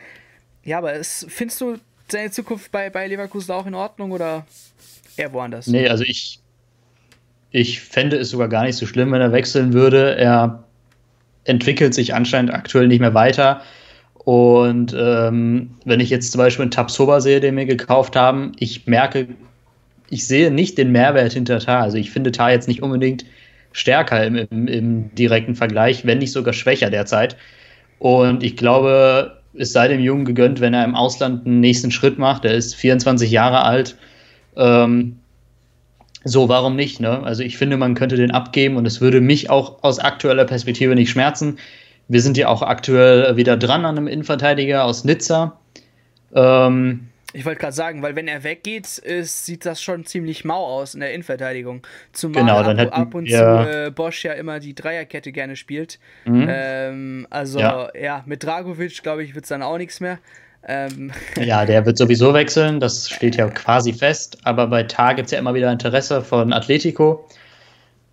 Ja, aber es, findest du seine Zukunft bei, bei Leverkusen auch in Ordnung oder eher woanders? Nee, also ich, ich fände es sogar gar nicht so schlimm, wenn er wechseln würde. Er entwickelt sich anscheinend aktuell nicht mehr weiter. Und ähm, wenn ich jetzt zum Beispiel einen Tabsoba sehe, den wir gekauft haben, ich merke, ich sehe nicht den Mehrwert hinter Tar. Also ich finde Tar jetzt nicht unbedingt stärker im, im, im direkten Vergleich, wenn nicht sogar schwächer derzeit. Und ich glaube, es sei dem Jungen gegönnt, wenn er im Ausland einen nächsten Schritt macht. Er ist 24 Jahre alt. Ähm, so, warum nicht? Ne? Also ich finde, man könnte den abgeben und es würde mich auch aus aktueller Perspektive nicht schmerzen. Wir sind ja auch aktuell wieder dran an einem Innenverteidiger aus Nizza. Ähm, Ich wollte gerade sagen, weil wenn er weggeht, ist, sieht das schon ziemlich mau aus in der Innenverteidigung. Zumal Genau, dann ab, hätten ab und zu äh, Bosch ja immer die Dreierkette gerne spielt. Mhm. Ähm, also ja. Ja. mit Dragovic, glaube ich, wird es dann auch nichts mehr. Ähm, ja, der wird sowieso wechseln, das steht ja quasi fest. Aber bei Tar gibt es ja immer wieder Interesse von Atletico.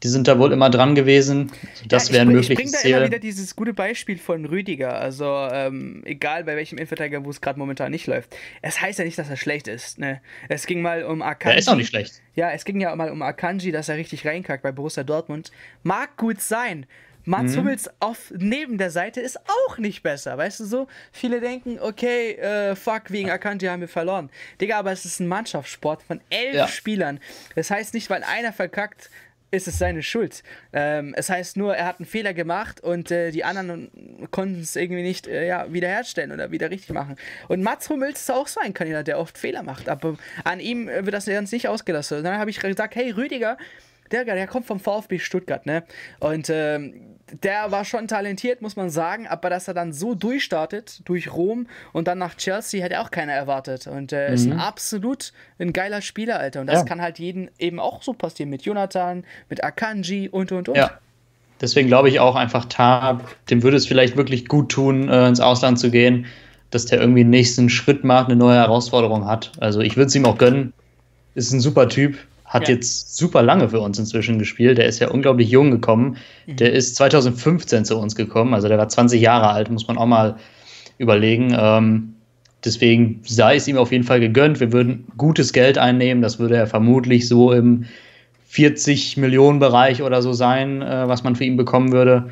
Die sind da wohl immer dran gewesen. Das ja, wäre ein ich, bring- ich mögliches bring da immer Ziel. wieder dieses gute Beispiel von Rüdiger. Also ähm, egal bei welchem Innenverteidiger, wo es gerade momentan nicht läuft. Es heißt ja nicht, dass er schlecht ist. Ne? Es ging mal um Akanji. Der ist auch nicht schlecht. Ja, es ging ja mal um Akanji, dass er richtig reinkackt bei Borussia Dortmund. Mag gut sein. Mats Mhm. Hummels auf, neben der Seite ist auch nicht besser, weißt du so? Viele denken, okay, äh, fuck, wegen Akanji haben wir verloren. Digga, aber es ist ein Mannschaftssport von elf Ja. Spielern. Das heißt nicht, weil einer verkackt, ist es seine Schuld. Ähm, es heißt nur, er hat einen Fehler gemacht und äh, die anderen konnten es irgendwie nicht äh, ja, wiederherstellen oder wieder richtig machen. Und Mats Hummels ist auch so ein Kandidat, der oft Fehler macht, aber an ihm wird das ganz nicht ausgelassen. Und dann habe ich gesagt, hey Rüdiger, der, der kommt vom VfB Stuttgart, ne? Und ähm, der war schon talentiert, muss man sagen, aber dass er dann so durchstartet, durch Rom und dann nach Chelsea, hätte auch keiner erwartet. Und äh, ist ein absolut ein geiler Spieler, Alter. Und das Ja. kann halt jeden eben auch so passieren mit Jonathan, mit Akanji und und und. Ja. Deswegen glaube ich auch einfach Tar, dem würde es vielleicht wirklich gut tun, äh, ins Ausland zu gehen, dass der irgendwie einen nächsten Schritt macht, eine neue Herausforderung hat. Also ich würde es ihm auch gönnen. Ist ein super Typ, hat Ja. jetzt super lange für uns inzwischen gespielt. Der ist ja unglaublich jung gekommen. Mhm. Der ist 2015 zu uns gekommen, also der war 20 Jahre alt, muss man auch mal überlegen. Ähm, deswegen sei es ihm auf jeden Fall gegönnt. Wir würden gutes Geld einnehmen. Das würde er vermutlich so im 40 Millionen Bereich oder so sein, äh, was man für ihn bekommen würde.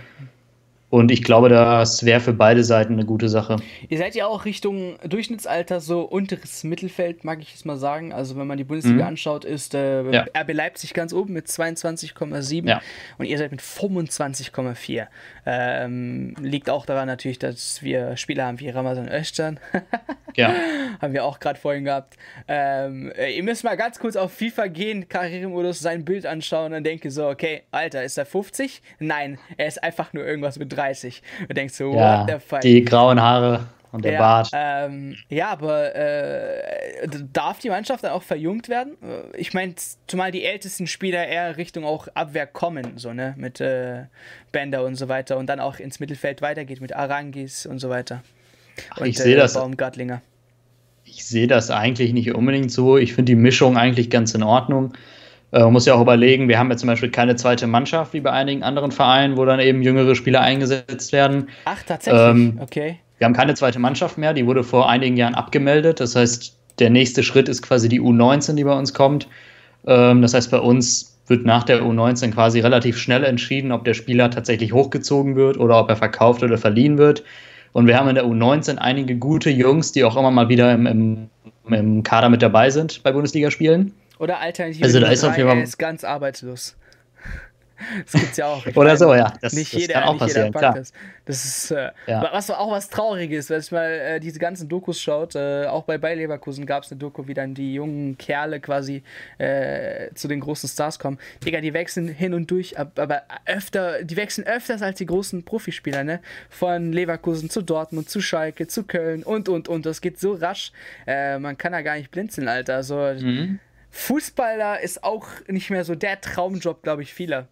Und ich glaube, das wäre für beide Seiten eine gute Sache. Ihr seid ja auch Richtung Durchschnittsalter so unteres Mittelfeld, mag ich es mal sagen. Also wenn man die Bundesliga Mhm. anschaut, ist äh, Ja. RB Leipzig ganz oben mit 22,7 Ja. und ihr seid mit 25,4. Ähm, liegt auch daran natürlich, dass wir Spieler haben wie Ramazan Özcan. Ja, haben wir auch gerade vorhin gehabt. Ähm, äh, ihr müsst mal ganz kurz auf FIFA gehen, Karrieremodus, sein Bild anschauen und denke so, okay, Alter, ist er 50? Nein, er ist einfach nur irgendwas mit 30. Und denkst so, ja what the fuck? die grauen Haare. Und der ja, Bart. Ähm, ja, aber äh, darf die Mannschaft dann auch verjüngt werden? Ich meine, zumal die ältesten Spieler eher Richtung auch Abwehr kommen, so, ne? Mit äh, Bender und so weiter und dann auch ins Mittelfeld weitergeht mit Arangis und so weiter. Und, ich sehe äh, das. Baumgartlinger. Ich sehe das eigentlich nicht unbedingt so. Ich finde die Mischung eigentlich ganz in Ordnung. Äh, man muss ja auch überlegen, wir haben ja zum Beispiel keine zweite Mannschaft wie bei einigen anderen Vereinen, wo dann eben jüngere Spieler eingesetzt werden. Ach, tatsächlich? Ähm, okay. Wir haben keine zweite Mannschaft mehr, die wurde vor einigen Jahren abgemeldet. Das heißt, der nächste Schritt ist quasi die U19, die bei uns kommt. Ähm, das heißt, bei uns wird nach der U19 quasi relativ schnell entschieden, ob der Spieler tatsächlich hochgezogen wird oder ob er verkauft oder verliehen wird. Und wir haben in der U19 einige gute Jungs, die auch immer mal wieder im, im, im Kader mit dabei sind bei Bundesligaspielen. Oder alternativ also da ist auf jeden Fall ist ganz arbeitslos. Das gibt's ja auch. Ich Oder meine, so, ja. Das, nicht jeder, das kann auch passieren, klar. Das. das ist äh, ja. was auch was Trauriges, wenn man äh, diese ganzen Dokus schaut. Äh, auch bei Bayer Leverkusen gab es eine Doku, wie dann die jungen Kerle quasi äh, zu den großen Stars kommen. Digga, die wechseln hin und durch, aber öfter, die wechseln öfters als die großen Profispieler, ne? Von Leverkusen zu Dortmund, zu Schalke, zu Köln und und und. Das geht so rasch. Äh, man kann da gar nicht blinzeln, Alter. Also, mhm. Fußballer ist auch nicht mehr so der Traumjob, glaube ich, vieler.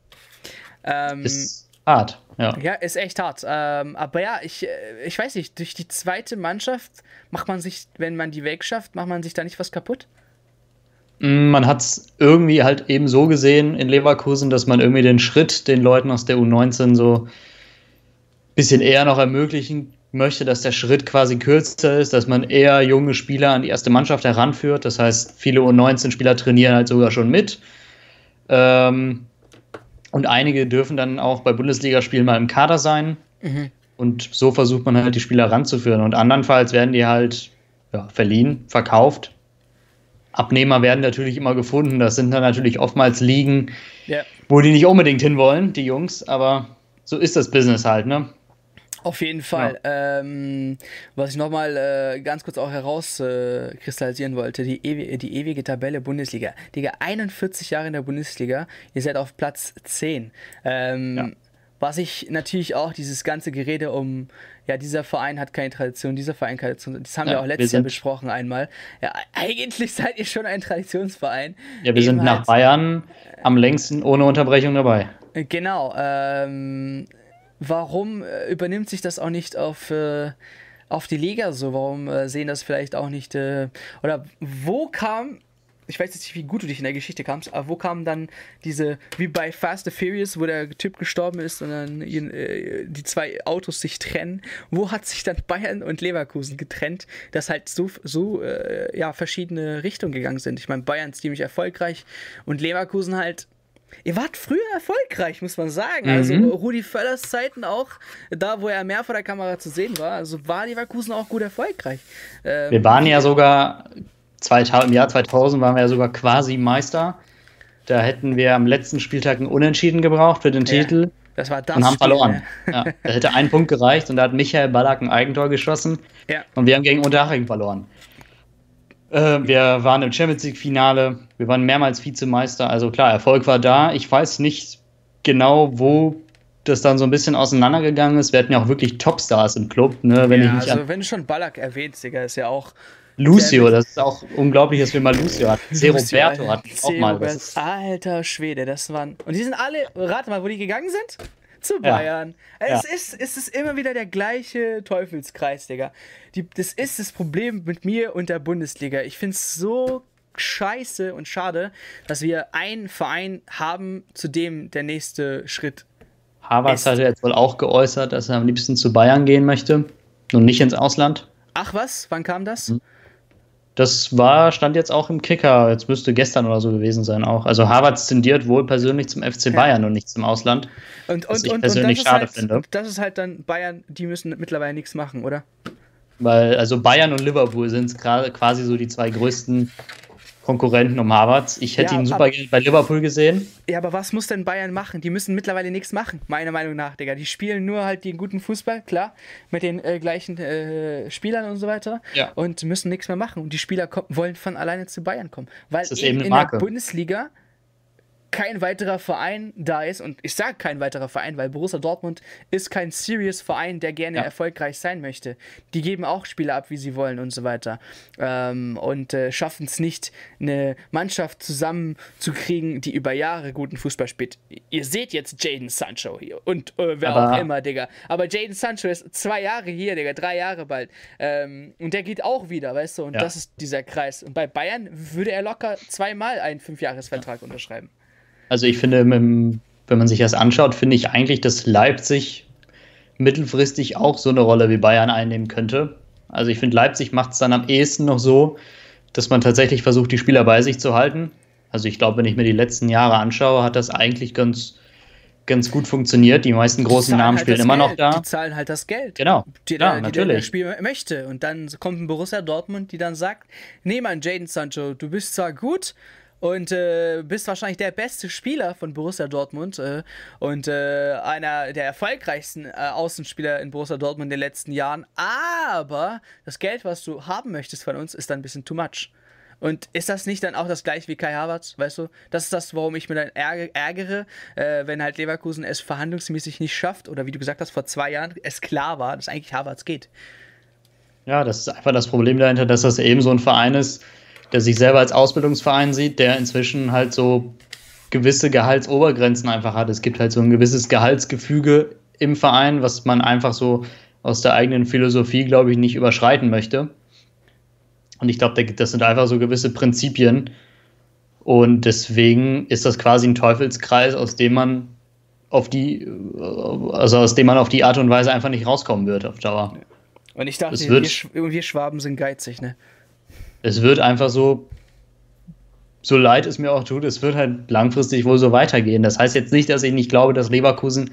Ähm, ist hart, ja. Ja, ist echt hart. Ähm, aber ja, ich, äh, ich weiß nicht, durch die zweite Mannschaft macht man sich, wenn man die wegschafft, macht man sich da nicht was kaputt? Mm, man hat es irgendwie halt eben so gesehen in Leverkusen, dass man irgendwie den Schritt den Leuten aus der U19 so ein bisschen eher noch ermöglichen möchte, dass der Schritt quasi kürzer ist, dass man eher junge Spieler an die erste Mannschaft heranführt. Das heißt, viele U19-Spieler trainieren halt sogar schon mit. Ähm, und einige dürfen dann auch bei Bundesligaspielen mal im Kader sein. Mhm. Und so versucht man halt die Spieler ranzuführen. Und andernfalls werden die halt ja, verliehen, verkauft. Abnehmer werden natürlich immer gefunden. Das sind dann natürlich oftmals Ligen, ja. wo die nicht unbedingt hinwollen, die Jungs. Aber so ist das Business halt, ne? Auf jeden Fall. Ja. Ähm, was ich nochmal äh, ganz kurz auch herauskristallisieren äh, wollte, die, ewi die ewige Tabelle Bundesliga. Digga, 41 Jahre in der Bundesliga, ihr seid auf Platz 10. Ähm, ja. Was ich natürlich auch, dieses ganze Gerede um, ja, dieser Verein hat keine Tradition, dieser Verein keine Tradition, das haben ja, wir auch letztes wir Jahr besprochen einmal. Ja, eigentlich seid ihr schon ein Traditionsverein. Ja, wir Eben sind nach halt, Bayern am längsten ohne Unterbrechung dabei. Genau. Ähm, warum äh, übernimmt sich das auch nicht auf, äh, auf die Liga so? Warum äh, sehen das vielleicht auch nicht? Äh, oder wo kam, ich weiß jetzt nicht, wie gut du dich in der Geschichte kamst, aber wo kam dann diese, wie bei Fast and Furious, wo der Typ gestorben ist und dann äh, die zwei Autos sich trennen? Wo hat sich dann Bayern und Leverkusen getrennt, dass halt so, so äh, ja, verschiedene Richtungen gegangen sind? Ich meine, Bayern ist ziemlich erfolgreich und Leverkusen halt Ihr wart früher erfolgreich, muss man sagen. Also mhm. Also Rudi Völlers Zeiten auch, da wo er mehr vor der Kamera zu sehen war, also war Leverkusen auch gut erfolgreich. Ähm, wir waren ja sogar, 2000, im Jahr 2000 waren wir ja sogar quasi Meister. Da hätten wir am letzten Spieltag einen Unentschieden gebraucht für den ja, Titel. Das war das und haben Spiel, verloren. Ne? Ja, da hätte ein Punkt gereicht und da hat Michael Ballack ein Eigentor geschossen. Ja. Und wir haben gegen Unterhaching verloren. Äh, wir waren im Champions League-Finale, wir waren mehrmals Vizemeister, also klar, Erfolg war da. Ich weiß nicht genau, wo das dann so ein bisschen auseinandergegangen ist. Wir hatten ja auch wirklich Topstars im Club. Ne? Wenn ja, also wenn du schon Ballack erwähnst, Digga, ist ja auch. Lucio, das ist auch unglaublich, dass wir mal Lucio hatten. C. Roberto hatten auch mal. Alter Schwede, das waren. Und die sind alle, rate mal, wo die gegangen sind? Zu Bayern. Ja. Es, ja. Ist, es ist immer wieder der gleiche Teufelskreis, Digga. Die, das ist das Problem mit mir und der Bundesliga. Ich finde es so scheiße und schade, dass wir einen Verein haben, zu dem der nächste Schritt Havertz hat jetzt wohl auch geäußert, dass er am liebsten zu Bayern gehen möchte und nicht ins Ausland. Ach was, wann kam das? Hm. Das war, stand jetzt auch im Kicker, jetzt müsste gestern oder so gewesen sein auch. Also Harvard tendiert wohl persönlich zum FC Bayern ja. und nicht zum Ausland. Und, und, was ich und, persönlich und schade halt, finde. Das ist halt dann Bayern, die müssen mittlerweile nichts machen, oder? Weil, also Bayern und Liverpool sind quasi so die zwei größten Konkurrenten um Harvards. Ich hätte ja, ihn super gerne bei Liverpool gesehen. Ja, aber was muss denn Bayern machen? Die müssen mittlerweile nichts machen, meiner Meinung nach, Digga. Die spielen nur halt den guten Fußball, klar, mit den äh, gleichen äh, Spielern und so weiter. Ja. Und müssen nichts mehr machen. Und die Spieler wollen von alleine zu Bayern kommen. Weil eben in Marke. der Bundesliga kein weiterer Verein da ist, und ich sage kein weiterer Verein, weil Borussia Dortmund ist kein serious Verein, der gerne ja. erfolgreich sein möchte. Die geben auch Spiele ab, wie sie wollen und so weiter. Ähm, und äh, schaffen es nicht, eine Mannschaft zusammenzukriegen, die über Jahre guten Fußball spielt. Ihr seht jetzt Jaden Sancho hier und äh, wer Aber auch immer, Digga. Aber Jaden Sancho ist zwei Jahre hier, Digga, drei Jahre bald. Ähm, und der geht auch wieder, weißt du, und ja. das ist dieser Kreis. Und bei Bayern würde er locker zweimal einen Fünfjahresvertrag ja. unterschreiben. Also ich finde, wenn man sich das anschaut, finde ich eigentlich, dass Leipzig mittelfristig auch so eine Rolle wie Bayern einnehmen könnte. Also ich finde, Leipzig macht es dann am ehesten noch so, dass man tatsächlich versucht, die Spieler bei sich zu halten. Also ich glaube, wenn ich mir die letzten Jahre anschaue, hat das eigentlich ganz, ganz gut funktioniert. Die meisten großen Namen halt spielen immer Geld. noch da. Die zahlen halt das Geld. Genau. Die, ja, die, natürlich. Der Spiel möchte. Und dann kommt ein Borussia Dortmund, die dann sagt, nee, mein Jaden Sancho, du bist zwar gut, und äh, bist wahrscheinlich der beste Spieler von Borussia Dortmund äh, und äh, einer der erfolgreichsten äh, Außenspieler in Borussia Dortmund in den letzten Jahren. Aber das Geld, was du haben möchtest von uns, ist dann ein bisschen too much. Und ist das nicht dann auch das gleiche wie Kai Havertz, weißt du? Das ist das, warum ich mir dann ärgere, äh, wenn halt Leverkusen es verhandlungsmäßig nicht schafft oder wie du gesagt hast, vor zwei Jahren es klar war, dass eigentlich Havertz geht. Ja, das ist einfach das Problem dahinter, dass das eben so ein Verein ist, der sich selber als Ausbildungsverein sieht, der inzwischen halt so gewisse Gehaltsobergrenzen einfach hat. Es gibt halt so ein gewisses Gehaltsgefüge im Verein, was man einfach so aus der eigenen Philosophie, glaube ich, nicht überschreiten möchte. Und ich glaube, das sind einfach so gewisse Prinzipien. Und deswegen ist das quasi ein Teufelskreis, aus dem man auf die, also aus dem man auf die Art und Weise einfach nicht rauskommen wird auf Dauer. Und ich dachte, wir, wir Schwaben sind geizig, ne? Es wird einfach so, so leid es mir auch tut, es wird halt langfristig wohl so weitergehen. Das heißt jetzt nicht, dass ich nicht glaube, dass Leverkusen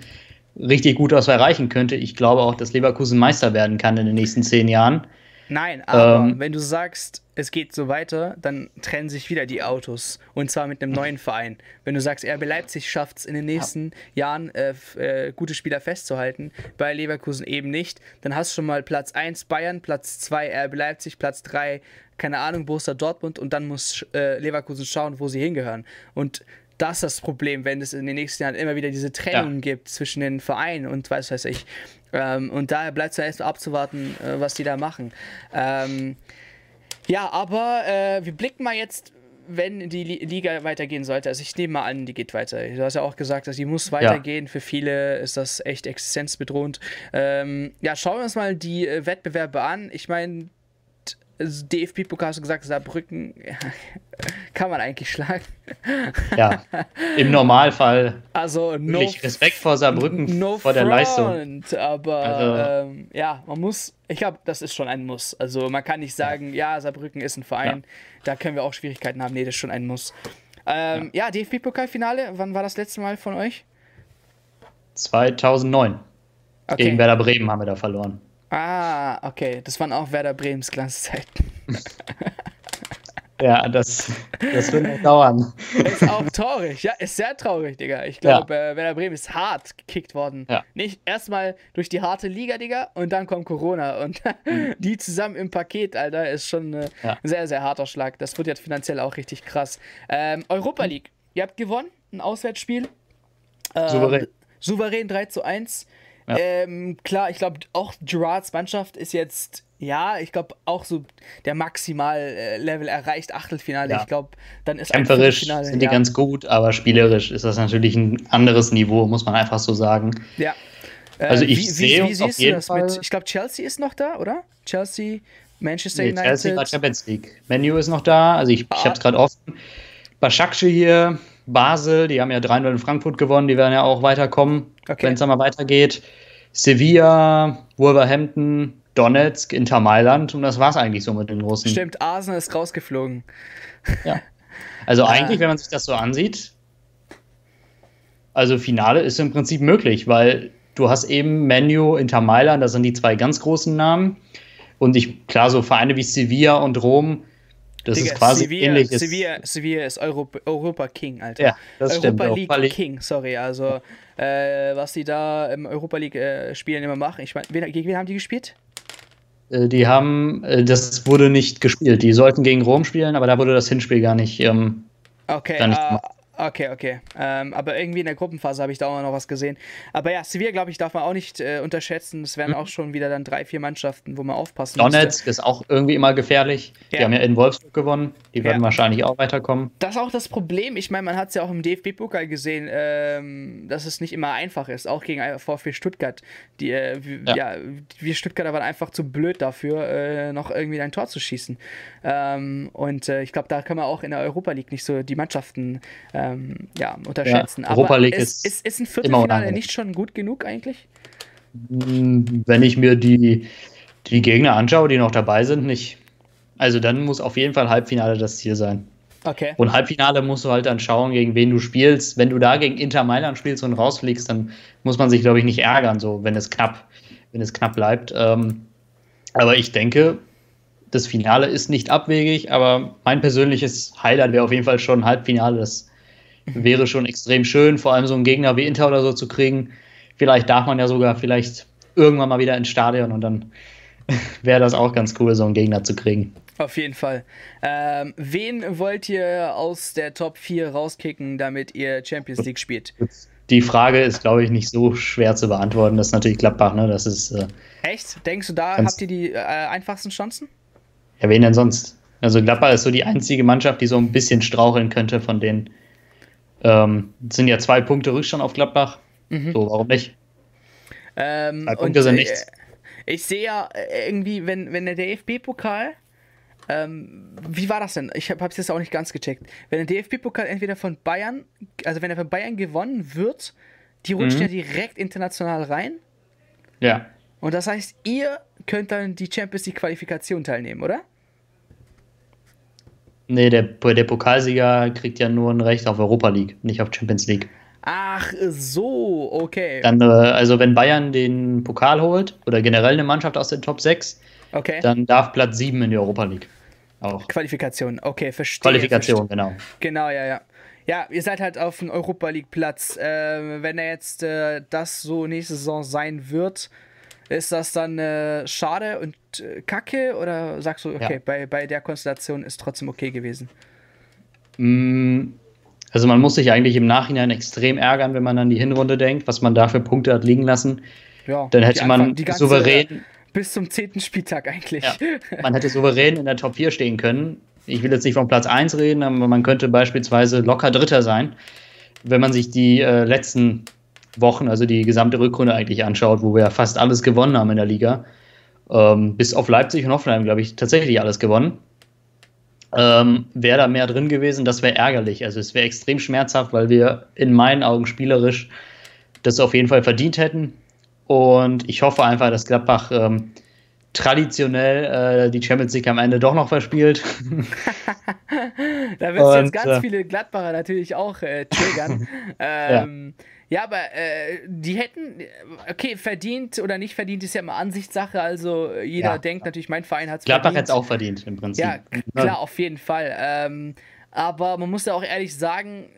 richtig gut was erreichen könnte. Ich glaube auch, dass Leverkusen Meister werden kann in den nächsten zehn Jahren. Nein, aber ähm, wenn du sagst, es geht so weiter, dann trennen sich wieder die Autos. Und zwar mit einem neuen Verein. Wenn du sagst, RB Leipzig schafft es in den nächsten ja. Jahren, äh, äh, gute Spieler festzuhalten, bei Leverkusen eben nicht, dann hast du schon mal Platz 1 Bayern, Platz 2 RB Leipzig, Platz 3 keine Ahnung, Borussia Dortmund und dann muss äh, Leverkusen schauen, wo sie hingehören. Und das ist das Problem, wenn es in den nächsten Jahren immer wieder diese Trennung ja. gibt zwischen den Vereinen und was weiß ich. Ähm, und daher bleibt es ja erst abzuwarten, äh, was die da machen. Ähm, ja, aber äh, wir blicken mal jetzt, wenn die Liga weitergehen sollte. Also ich nehme mal an, die geht weiter. Du hast ja auch gesagt, dass die muss weitergehen. Ja. Für viele ist das echt existenzbedrohend. Ähm, ja, schauen wir uns mal die äh, Wettbewerbe an. Ich meine, DFB-Pokal hast du gesagt, Saarbrücken kann man eigentlich schlagen. Ja, im Normalfall. Also no Respekt vor Saarbrücken, no vor der Leistung. Aber also, ähm, ja, man muss, ich glaube, das ist schon ein Muss. Also man kann nicht sagen, ja, ja Saarbrücken ist ein Verein, ja. da können wir auch Schwierigkeiten haben. Nee, das ist schon ein Muss. Ähm, ja, ja DFB-Pokalfinale, wann war das letzte Mal von euch? 2009. Okay. Gegen Werder Bremen haben wir da verloren. Ah, okay. Das waren auch Werder Bremens Glanzzeiten. ja, das, das wird noch dauern. Ist auch traurig. Ja, ist sehr traurig, Digga. Ich glaube, ja. äh, Werder Bremen ist hart gekickt worden. Ja. Nicht erstmal durch die harte Liga, Digga, und dann kommt Corona. Und mhm. die zusammen im Paket, Alter, ist schon äh, ja. ein sehr, sehr harter Schlag. Das wird jetzt finanziell auch richtig krass. Ähm, Europa League. Ihr habt gewonnen, ein Auswärtsspiel. Ähm, souverän. Souverän 3 zu 1. Ja. Ähm, klar, ich glaube, auch Gerards Mannschaft ist jetzt, ja, ich glaube, auch so der Maximal-Level erreicht, Achtelfinale. Ja. Ich glaube, dann ist Kämpferisch sind die ja. ganz gut, aber spielerisch ist das natürlich ein anderes Niveau, muss man einfach so sagen. Ja. Äh, also ich wie, sehe wie, wie du das Fall mit, ich glaube, Chelsea ist noch da, oder? Chelsea, Manchester nee, United. Chelsea war Champions League. Menu ist noch da, also ich, ah. ich habe es gerade offen. Başakşehir hier, Basel, die haben ja 3-0 in Frankfurt gewonnen, die werden ja auch weiterkommen, okay. wenn es mal weitergeht. Sevilla, Wolverhampton, Donetsk, Inter Mailand und das war es eigentlich so mit den großen. Stimmt, Arsenal ist rausgeflogen. Ja. Also eigentlich, wenn man sich das so ansieht, also Finale ist im Prinzip möglich, weil du hast eben Menu, Inter Mailand, das sind die zwei ganz großen Namen. Und ich, klar, so Vereine wie Sevilla und Rom, das Digga, ist quasi Sevilla, ähnlich. Sevilla, Sevilla ist Europa, Europa King, Alter. Ja, das Europa stimmt. League Europa League King, sorry. Also, äh, was die da im Europa League äh, Spielen immer machen. Ich meine, gegen wen haben die gespielt? Äh, die haben, äh, das wurde nicht gespielt. Die sollten gegen Rom spielen, aber da wurde das Hinspiel gar nicht. Ähm, okay, uh, Okay, okay. Ähm, aber irgendwie in der Gruppenphase habe ich da auch noch was gesehen. Aber ja, Sevilla, glaube ich, darf man auch nicht äh, unterschätzen. Es wären mhm. auch schon wieder dann drei, vier Mannschaften, wo man aufpassen muss. Donetsk ist auch irgendwie immer gefährlich. Ja. Die haben ja in Wolfsburg gewonnen. Die werden ja. wahrscheinlich auch weiterkommen. Das ist auch das Problem. Ich meine, man hat es ja auch im DFB-Pokal gesehen, ähm, dass es nicht immer einfach ist. Auch gegen VfB Stuttgart. Die, äh, ja. ja. wir Stuttgarter waren einfach zu blöd dafür, äh, noch irgendwie ein Tor zu schießen. Ähm, und äh, ich glaube, da kann man auch in der Europa League nicht so die Mannschaften ähm, ja, unterschätzen. Ja, Europa League Aber ist, ist, ist ein Viertelfinale nicht schon gut genug eigentlich? Hm, wenn ich mir die, die Gegner anschaue, die noch dabei sind, nicht. Also dann muss auf jeden Fall Halbfinale das Ziel sein. Okay. Und Halbfinale musst du halt dann schauen, gegen wen du spielst. Wenn du da gegen Inter Mailand spielst und rausfliegst, dann muss man sich, glaube ich, nicht ärgern, so wenn es knapp, wenn es knapp bleibt. Ähm, aber ich denke, das Finale ist nicht abwegig, aber mein persönliches Highlight wäre auf jeden Fall schon Halbfinale. Das wäre schon extrem schön, vor allem so einen Gegner wie Inter oder so zu kriegen. Vielleicht darf man ja sogar vielleicht irgendwann mal wieder ins Stadion und dann wäre das auch ganz cool, so einen Gegner zu kriegen. Auf jeden Fall. Ähm, wen wollt ihr aus der Top 4 rauskicken, damit ihr Champions League spielt? Die Frage ist, glaube ich, nicht so schwer zu beantworten. Das ist natürlich Gladbach, ne? Das ist. Äh, Echt? Denkst du, da habt ihr die äh, einfachsten Chancen? Ja, wen denn sonst? Also Gladbach ist so die einzige Mannschaft, die so ein bisschen straucheln könnte von denen. Ähm, sind ja zwei Punkte Rückstand auf Gladbach. Mhm. So, warum nicht? Ähm, zwei Punkte sind nichts. Äh, ich sehe ja äh, irgendwie, wenn, wenn der DFB-Pokal, ähm, wie war das denn? Ich habe es jetzt auch nicht ganz gecheckt. Wenn der DFB-Pokal entweder von Bayern, also wenn er von Bayern gewonnen wird, die rutschen mhm. ja direkt international rein. Ja. Und das heißt, ihr könnt dann die Champions League Qualifikation teilnehmen, oder? Nee, der, der Pokalsieger kriegt ja nur ein Recht auf Europa League, nicht auf Champions League. Ach so, okay. Dann, äh, also wenn Bayern den Pokal holt oder generell eine Mannschaft aus den Top 6, okay. dann darf Platz 7 in die Europa League. Auch. Qualifikation, okay, verstehe. Qualifikation, verstehe. genau. Genau, ja, ja. Ja, ihr seid halt auf dem Europa League Platz. Äh, wenn er jetzt äh, das so nächste Saison sein wird, ist das dann äh, schade und äh, kacke oder sagst du, okay, ja. bei, bei der Konstellation ist trotzdem okay gewesen? Mm, also man muss sich eigentlich im Nachhinein extrem ärgern, wenn man an die Hinrunde denkt, was man da für Punkte hat liegen lassen. Ja, dann hätte man ganze, souverän. Bis zum zehnten Spieltag eigentlich. Ja, man hätte souverän in der Top 4 stehen können. Ich will jetzt nicht von Platz 1 reden, aber man könnte beispielsweise locker Dritter sein, wenn man sich die äh, letzten Wochen, also die gesamte Rückrunde eigentlich anschaut, wo wir fast alles gewonnen haben in der Liga. Ähm, bis auf Leipzig und Hoffenheim, glaube ich, tatsächlich alles gewonnen. Ähm, wäre da mehr drin gewesen, das wäre ärgerlich. Also es wäre extrem schmerzhaft, weil wir in meinen Augen spielerisch das auf jeden Fall verdient hätten. Und ich hoffe einfach, dass Gladbach ähm, traditionell äh, die Champions League am Ende doch noch verspielt. da wird es jetzt ganz äh, viele Gladbacher natürlich auch äh, triggern. ähm, ja. Ja, aber äh, die hätten, okay, verdient oder nicht verdient ist ja immer Ansichtssache. Also jeder ja. denkt natürlich, mein Verein hat es verdient. Gladbach hätte es auch verdient im Prinzip. Ja, klar, auf jeden Fall. Ähm, aber man muss ja auch ehrlich sagen,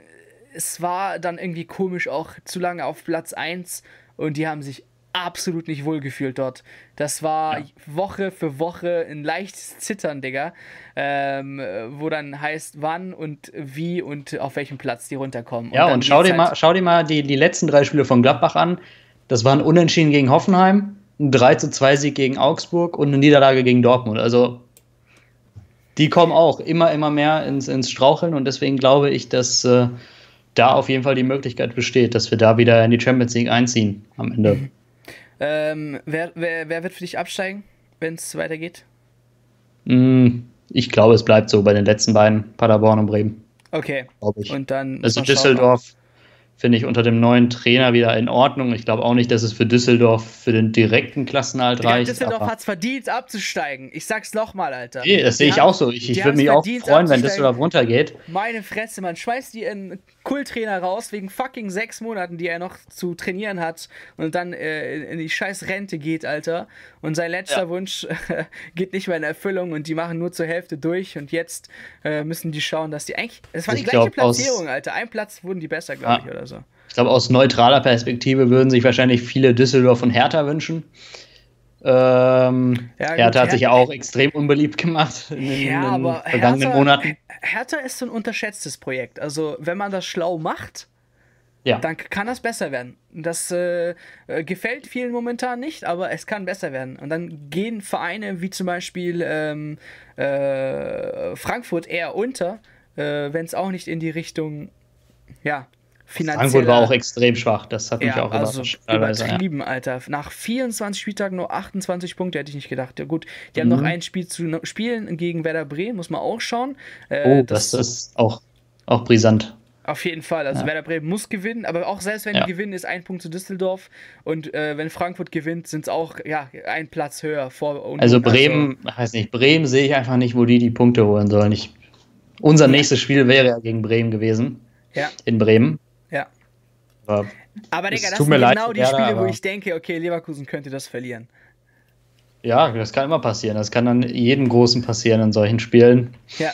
es war dann irgendwie komisch auch zu lange auf Platz 1 und die haben sich absolut nicht wohlgefühlt dort. Das war ja. Woche für Woche ein leichtes Zittern, Digga. Ähm, wo dann heißt, wann und wie und auf welchem Platz die runterkommen. Ja, und, und schau, dir halt mal, schau dir mal die, die letzten drei Spiele von Gladbach an. Das waren Unentschieden gegen Hoffenheim, ein 3 zu 2 Sieg gegen Augsburg und eine Niederlage gegen Dortmund. Also die kommen auch immer, immer mehr ins, ins Straucheln und deswegen glaube ich, dass äh, da auf jeden Fall die Möglichkeit besteht, dass wir da wieder in die Champions League einziehen am Ende. Mhm. Ähm, wer, wer, wer wird für dich absteigen, wenn es weitergeht? Mm, ich glaube, es bleibt so bei den letzten beiden, Paderborn und Bremen. Okay. Und dann. Also Düsseldorf finde ich unter dem neuen Trainer wieder in Ordnung. Ich glaube auch nicht, dass es für Düsseldorf für den direkten Klassenhalt ja, reicht. Düsseldorf hat es verdient, abzusteigen. Ich sag's nochmal, Alter. Nee, das sehe ich auch so. Ich, ich würde mich auch freuen, wenn Düsseldorf runtergeht. Meine Fresse, man schmeißt die in Kulttrainer raus wegen fucking sechs Monaten, die er noch zu trainieren hat und dann äh, in die scheiß Rente geht, Alter. Und sein letzter ja. Wunsch äh, geht nicht mehr in Erfüllung und die machen nur zur Hälfte durch und jetzt äh, müssen die schauen, dass die eigentlich. Es war ich die gleiche glaub, Platzierung, Alter. Ein Platz wurden die besser, glaube ja. ich, oder so. Ich glaube, aus neutraler Perspektive würden sich wahrscheinlich viele Düsseldorf und Hertha wünschen. Ähm, ja, er hat sich ja auch extrem unbeliebt gemacht in, in ja, aber vergangenen Hertha, Monaten. Hertha ist so ein unterschätztes Projekt. Also, wenn man das schlau macht, ja. dann kann das besser werden. Das äh, äh, gefällt vielen momentan nicht, aber es kann besser werden. Und dann gehen Vereine wie zum Beispiel ähm, äh, Frankfurt eher unter, äh, wenn es auch nicht in die Richtung, ja, finanziell. Frankfurt war auch extrem schwach, das hat mich ja, auch also übertrieben, ja. Alter. Nach 24 Spieltagen nur 28 Punkte hätte ich nicht gedacht. Ja, gut, die mhm. haben noch ein Spiel zu spielen gegen Werder Bremen, muss man auch schauen. Äh, oh, das, das, ist auch, auch brisant. Auf jeden Fall. Also ja. Werder Bremen muss gewinnen, aber auch selbst wenn ja. die gewinnen, ist ein Punkt zu Düsseldorf. Und äh, wenn Frankfurt gewinnt, sind es auch ja, ein Platz höher vor. Und, also Bremen, also, weiß nicht, Bremen sehe ich einfach nicht, wo die die Punkte holen sollen. Ich, unser nächstes Spiel wäre ja gegen Bremen gewesen. Ja. In Bremen. Ja. Aber, aber Digga, das sind genau leid, die Spiele, wo ich denke, okay, Leverkusen könnte das verlieren. Ja, das kann immer passieren. Das kann dann jedem Großen passieren in solchen Spielen. Ja.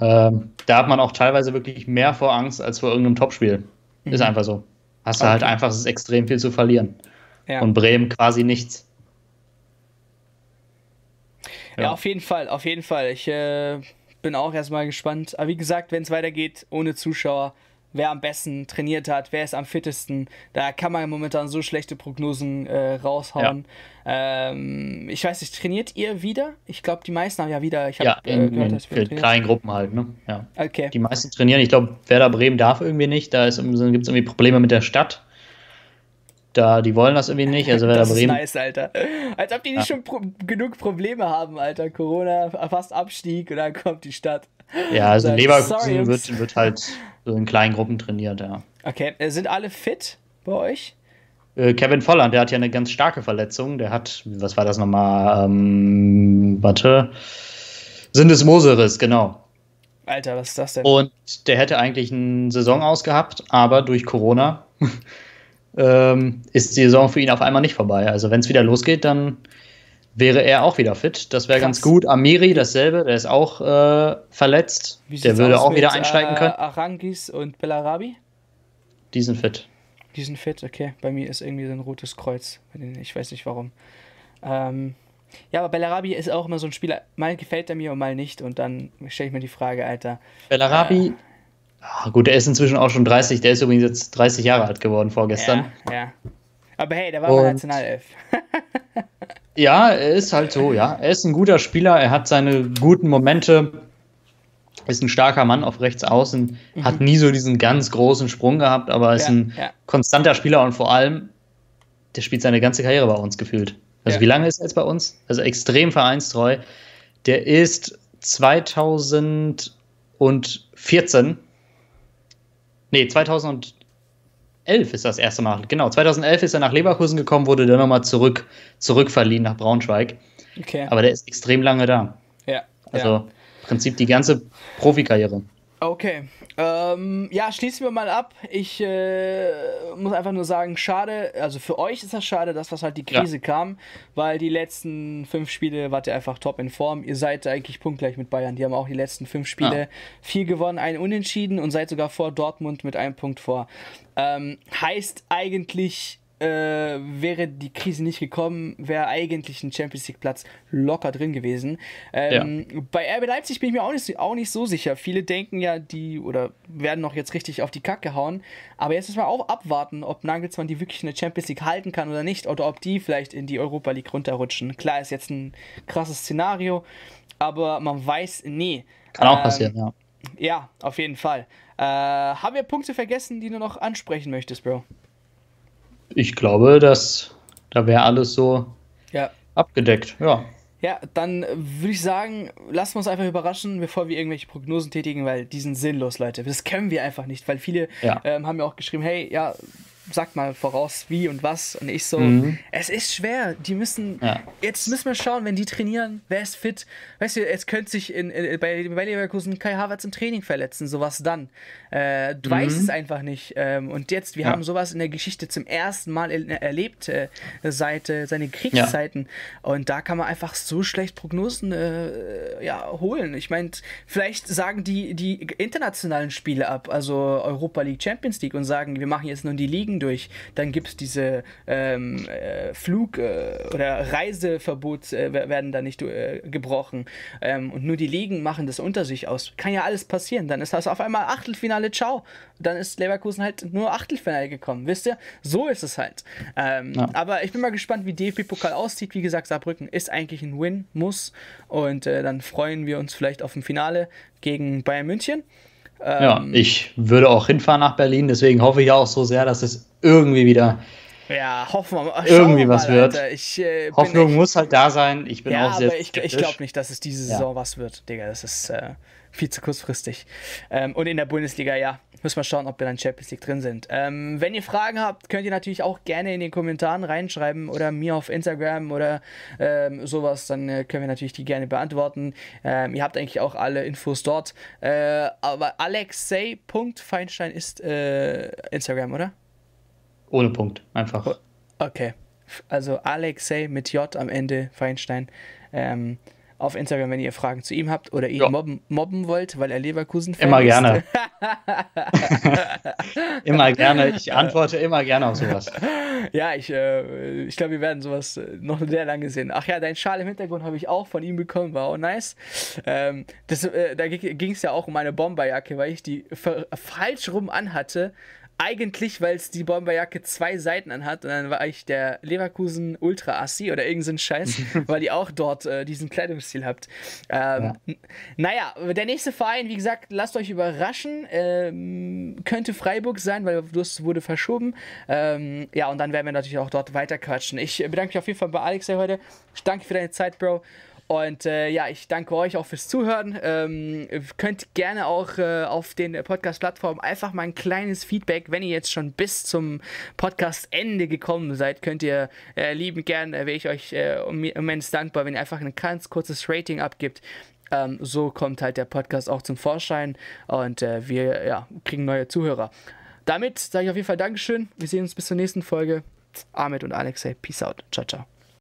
Ähm, da hat man auch teilweise wirklich mehr vor Angst als vor irgendeinem Topspiel. Mhm. Ist einfach so. Hast du halt okay. halt einfach ist extrem viel zu verlieren. Ja. Und Bremen quasi nichts. Ja. ja, auf jeden Fall, auf jeden Fall. Ich äh, bin auch erstmal gespannt. Aber wie gesagt, wenn es weitergeht ohne Zuschauer, wer am besten trainiert hat, wer ist am fittesten. Da kann man momentan so schlechte Prognosen äh, raushauen. Ja. Ähm, ich weiß nicht, trainiert ihr wieder? Ich glaube, die meisten haben ja wieder. Ich hab, ja, in, äh, gehört, in, in kleinen Gruppen halt. Ne? Ja. Okay. Die meisten trainieren. Ich glaube, Werder Bremen darf irgendwie nicht. Da gibt es irgendwie Probleme mit der Stadt. Da, die wollen das irgendwie nicht. Also Werder das Bremen. Ist nice, Alter. Als ob die nicht ja. schon pro genug Probleme haben, Alter. Corona, fast Abstieg und dann kommt die Stadt. Ja, also Leverkusen wird, wird halt so in kleinen Gruppen trainiert, ja. Okay, äh, sind alle fit bei euch? Äh, Kevin Volland, der hat ja eine ganz starke Verletzung. Der hat, was war das nochmal? Ähm, warte. Syndesmoseriss, genau. Alter, was ist das denn? Und der hätte eigentlich eine Saison ausgehabt, aber durch Corona ähm, ist die Saison für ihn auf einmal nicht vorbei. Also wenn es wieder losgeht, dann wäre er auch wieder fit. Das wäre ganz gut. Amiri dasselbe, der ist auch äh, verletzt. Der würde auch wieder einsteigen können. Äh, Arangis und Bellarabi? Die sind fit. Die sind fit, okay. Bei mir ist irgendwie so ein rotes Kreuz. Ich weiß nicht warum. Ähm, ja, aber Bellarabi ist auch immer so ein Spieler. Mal gefällt er mir und mal nicht. Und dann stelle ich mir die Frage, Alter. Bellarabi. Äh, oh, gut, der ist inzwischen auch schon 30. Der ist übrigens jetzt 30 Jahre alt geworden vorgestern. Ja, ja. Aber hey, der war und, mal Nationalelf. Ja, er ist halt so, ja. Er ist ein guter Spieler, er hat seine guten Momente, ist ein starker Mann auf rechts außen, mhm. hat nie so diesen ganz großen Sprung gehabt, aber ist ja, ein ja. konstanter Spieler und vor allem, der spielt seine ganze Karriere bei uns gefühlt. Also ja. wie lange ist er jetzt bei uns? Also extrem vereinstreu. Der ist 2014, nee, 2000 2011 ist das erste Mal. Genau, 2011 ist er nach Leverkusen gekommen, wurde dann nochmal zurück, zurückverliehen nach Braunschweig. Okay. Aber der ist extrem lange da. Ja. Also ja. im Prinzip die ganze Profikarriere. Okay. Ähm, ja, schließen wir mal ab. Ich äh, muss einfach nur sagen, schade, also für euch ist das schade, dass was halt die Krise ja. kam, weil die letzten fünf Spiele wart ihr einfach top in Form. Ihr seid eigentlich punktgleich mit Bayern. Die haben auch die letzten fünf Spiele ja. vier gewonnen, einen unentschieden und seid sogar vor Dortmund mit einem Punkt vor. Ähm, heißt eigentlich, äh, wäre die Krise nicht gekommen, wäre eigentlich ein Champions League Platz locker drin gewesen. Ähm, ja. Bei RB Leipzig bin ich mir auch nicht, auch nicht so sicher. Viele denken ja, die oder werden noch jetzt richtig auf die Kacke gehauen. Aber jetzt müssen wir auch abwarten, ob Nagelsmann die wirklich in der Champions League halten kann oder nicht. Oder ob die vielleicht in die Europa League runterrutschen. Klar, ist jetzt ein krasses Szenario, aber man weiß nie. Kann auch ähm, passieren, ja. Ja, auf jeden Fall. Äh, haben wir Punkte vergessen, die du noch ansprechen möchtest, Bro? Ich glaube, dass da wäre alles so ja. abgedeckt, ja. Ja, dann würde ich sagen, lassen wir uns einfach überraschen, bevor wir irgendwelche Prognosen tätigen, weil die sind sinnlos, Leute. Das können wir einfach nicht, weil viele ja. ähm, haben ja auch geschrieben, hey, ja, sagt mal voraus, wie und was. Und ich so, mhm. es ist schwer. Die müssen, ja. jetzt müssen wir schauen, wenn die trainieren, wer ist fit. Weißt du, jetzt könnte sich in, in, bei, bei Leverkusen Kai Havertz im Training verletzen, sowas dann. Äh, du mhm. weißt es einfach nicht. Ähm, und jetzt, wir ja. haben sowas in der Geschichte zum ersten Mal er erlebt, äh, seit äh, seinen Kriegszeiten. Ja. Und da kann man einfach so schlecht Prognosen äh, ja, holen. Ich meine, vielleicht sagen die die internationalen Spiele ab, also Europa League, Champions League, und sagen, wir machen jetzt nur die Ligen Ligen durch. Dann gibt es diese ähm, äh, Flug- äh, oder Reiseverbots äh, werden da nicht äh, gebrochen. Ähm, und nur die Ligen machen das unter sich aus. Kann ja alles passieren. Dann ist das auf einmal Achtelfinale, ciao. Dann ist Leverkusen halt nur Achtelfinale gekommen. Wisst ihr? So ist es halt. Ähm, ja. Aber ich bin mal gespannt, wie DFB-Pokal aussieht. Wie gesagt, Saarbrücken ist eigentlich ein Win, muss. Und äh, dann freuen wir uns vielleicht auf ein Finale gegen Bayern München. Ähm, ja, ich würde auch hinfahren nach Berlin, deswegen hoffe ich auch so sehr, dass es irgendwie wieder ja, hoffen wir mal. Irgendwie was mal, wird. Ich, äh, Hoffnung echt, muss halt da sein. Ich bin ja, auch sehr. Aber ich, ich glaube nicht, dass es diese Saison ja. was wird, Digga. Das ist äh, viel zu kurzfristig. Ähm, und in der Bundesliga, ja, müssen wir schauen, ob wir dann Champions League drin sind. Ähm, wenn ihr Fragen habt, könnt ihr natürlich auch gerne in den Kommentaren reinschreiben oder mir auf Instagram oder ähm, sowas. Dann äh, können wir natürlich die gerne beantworten. Ähm, ihr habt eigentlich auch alle Infos dort. Äh, aber alexei.feinstein ist äh, Instagram, oder? Ohne Punkt, einfach. Okay. Also Alexei mit J am Ende, Feinstein. Ähm, auf Instagram, wenn ihr Fragen zu ihm habt oder ihn mobben, mobben, wollt, weil er Leverkusen Immer ist. gerne. immer gerne. Ich antworte immer gerne auf sowas. Ja, ich, äh, ich glaube, wir werden sowas äh, noch sehr lange sehen. Ach ja, dein Schal im Hintergrund habe ich auch von ihm bekommen, war auch nice. Ähm, das, äh, da ging es ja auch um meine Bomberjacke, weil ich die falsch rum anhatte eigentlich, weil es die Bomberjacke zwei Seiten anhat und dann war ich der Leverkusen Ultra Assi oder irgendein Scheiß, weil ihr auch dort äh, diesen Kleidungsstil habt. Ähm, ja. Naja, der nächste Verein, wie gesagt, lasst euch überraschen. Ähm, könnte Freiburg sein, weil das wurde verschoben. Ähm, ja, und dann werden wir natürlich auch dort weiter quatschen. Ich bedanke mich auf jeden Fall bei Alex heute. Ich danke für deine Zeit, Bro. Und äh, ja, ich danke euch auch fürs Zuhören. Ähm, könnt gerne auch äh, auf den Podcast-Plattformen einfach mal ein kleines Feedback, wenn ihr jetzt schon bis zum Podcast-Ende gekommen seid, könnt ihr äh, lieben gern, äh, wäre ich euch äh, immens dankbar, wenn ihr einfach ein ganz kurzes Rating abgibt. Ähm, so kommt halt der Podcast auch zum Vorschein und äh, wir ja, kriegen neue Zuhörer. Damit sage ich auf jeden Fall Dankeschön. Wir sehen uns bis zur nächsten Folge. Ahmed und Alexei, peace out. Ciao, ciao.